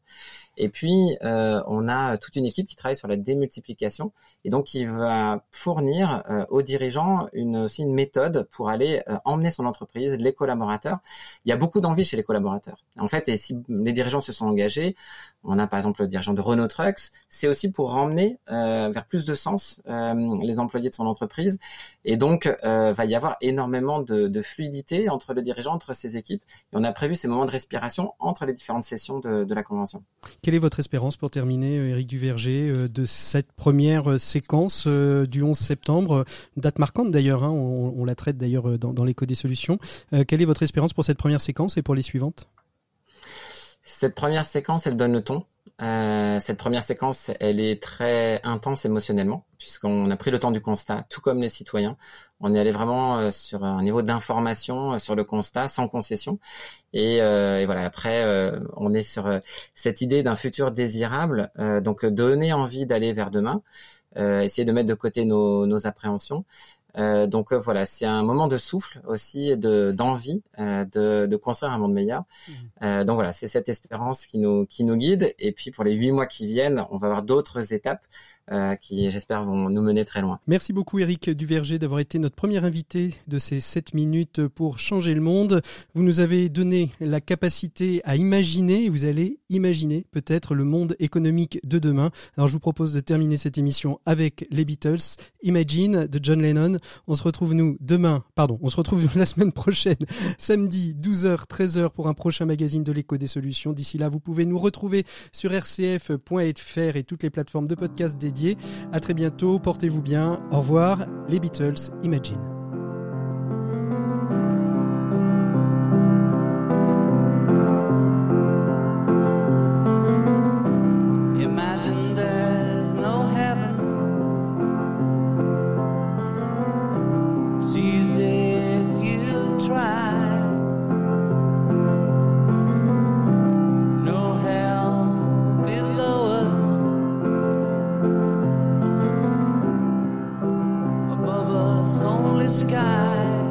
Et puis, euh, on a toute une équipe qui travaille sur la démultiplication et donc qui va fournir euh, aux dirigeants une, aussi une méthode pour aller euh, emmener son entreprise, les collaborateurs. Il y a beaucoup d'envie chez les collaborateurs. En fait, et si les dirigeants se sont engagés, on a par exemple le dirigeant de Renault Trucks, c'est aussi pour emmener vers plus de sens les employés de son entreprise. Et donc, va y avoir énormément de, fluidité entre le dirigeant, entre ses équipes. Et on a prévu ces moments de respiration entre les différentes sessions de, la convention. Quelle est votre espérance pour terminer, Eric euh, Duverger, euh, de cette première euh, séquence du 11 septembre Date marquante d'ailleurs, hein, on, la traite d'ailleurs dans, l'écho des solutions. quelle est votre espérance pour cette première séquence et pour les suivantes? Cette première séquence, elle donne le ton. Euh, cette première séquence, elle est très intense émotionnellement, puisqu'on a pris le temps du constat, tout comme les citoyens. On est allé vraiment euh, sur un niveau d'information euh, sur le constat, sans concession. Et, et voilà, après, on est sur cette idée d'un futur désirable, donc donner envie d'aller vers demain, essayer de mettre de côté nos, nos appréhensions. Euh, donc euh, voilà, c'est un moment de souffle aussi, de d'envie euh, de, de, construire un monde meilleur. Mmh. donc voilà, c'est cette espérance qui nous qui nous guide. Et puis pour les huit mois qui viennent, on va avoir d'autres étapes euh, qui, j'espère, vont nous mener très loin. Merci beaucoup, Eric Duverger, d'avoir été notre premier invité de ces 7 minutes pour changer le monde. Vous nous avez donné la capacité à imaginer, vous allez imaginer peut-être le monde économique de demain. Alors, je vous propose de terminer cette émission avec les Beatles, Imagine de John Lennon. On se retrouve, nous, demain, pardon, on se retrouve la semaine prochaine, samedi, 12h, 13h pour un prochain magazine de l'écho des solutions. D'ici là, vous pouvez nous retrouver sur rcf.fr et toutes les plateformes de podcast dédiées à très bientôt, portez-vous bien. Au revoir, les Beatles, Imagine. only sky.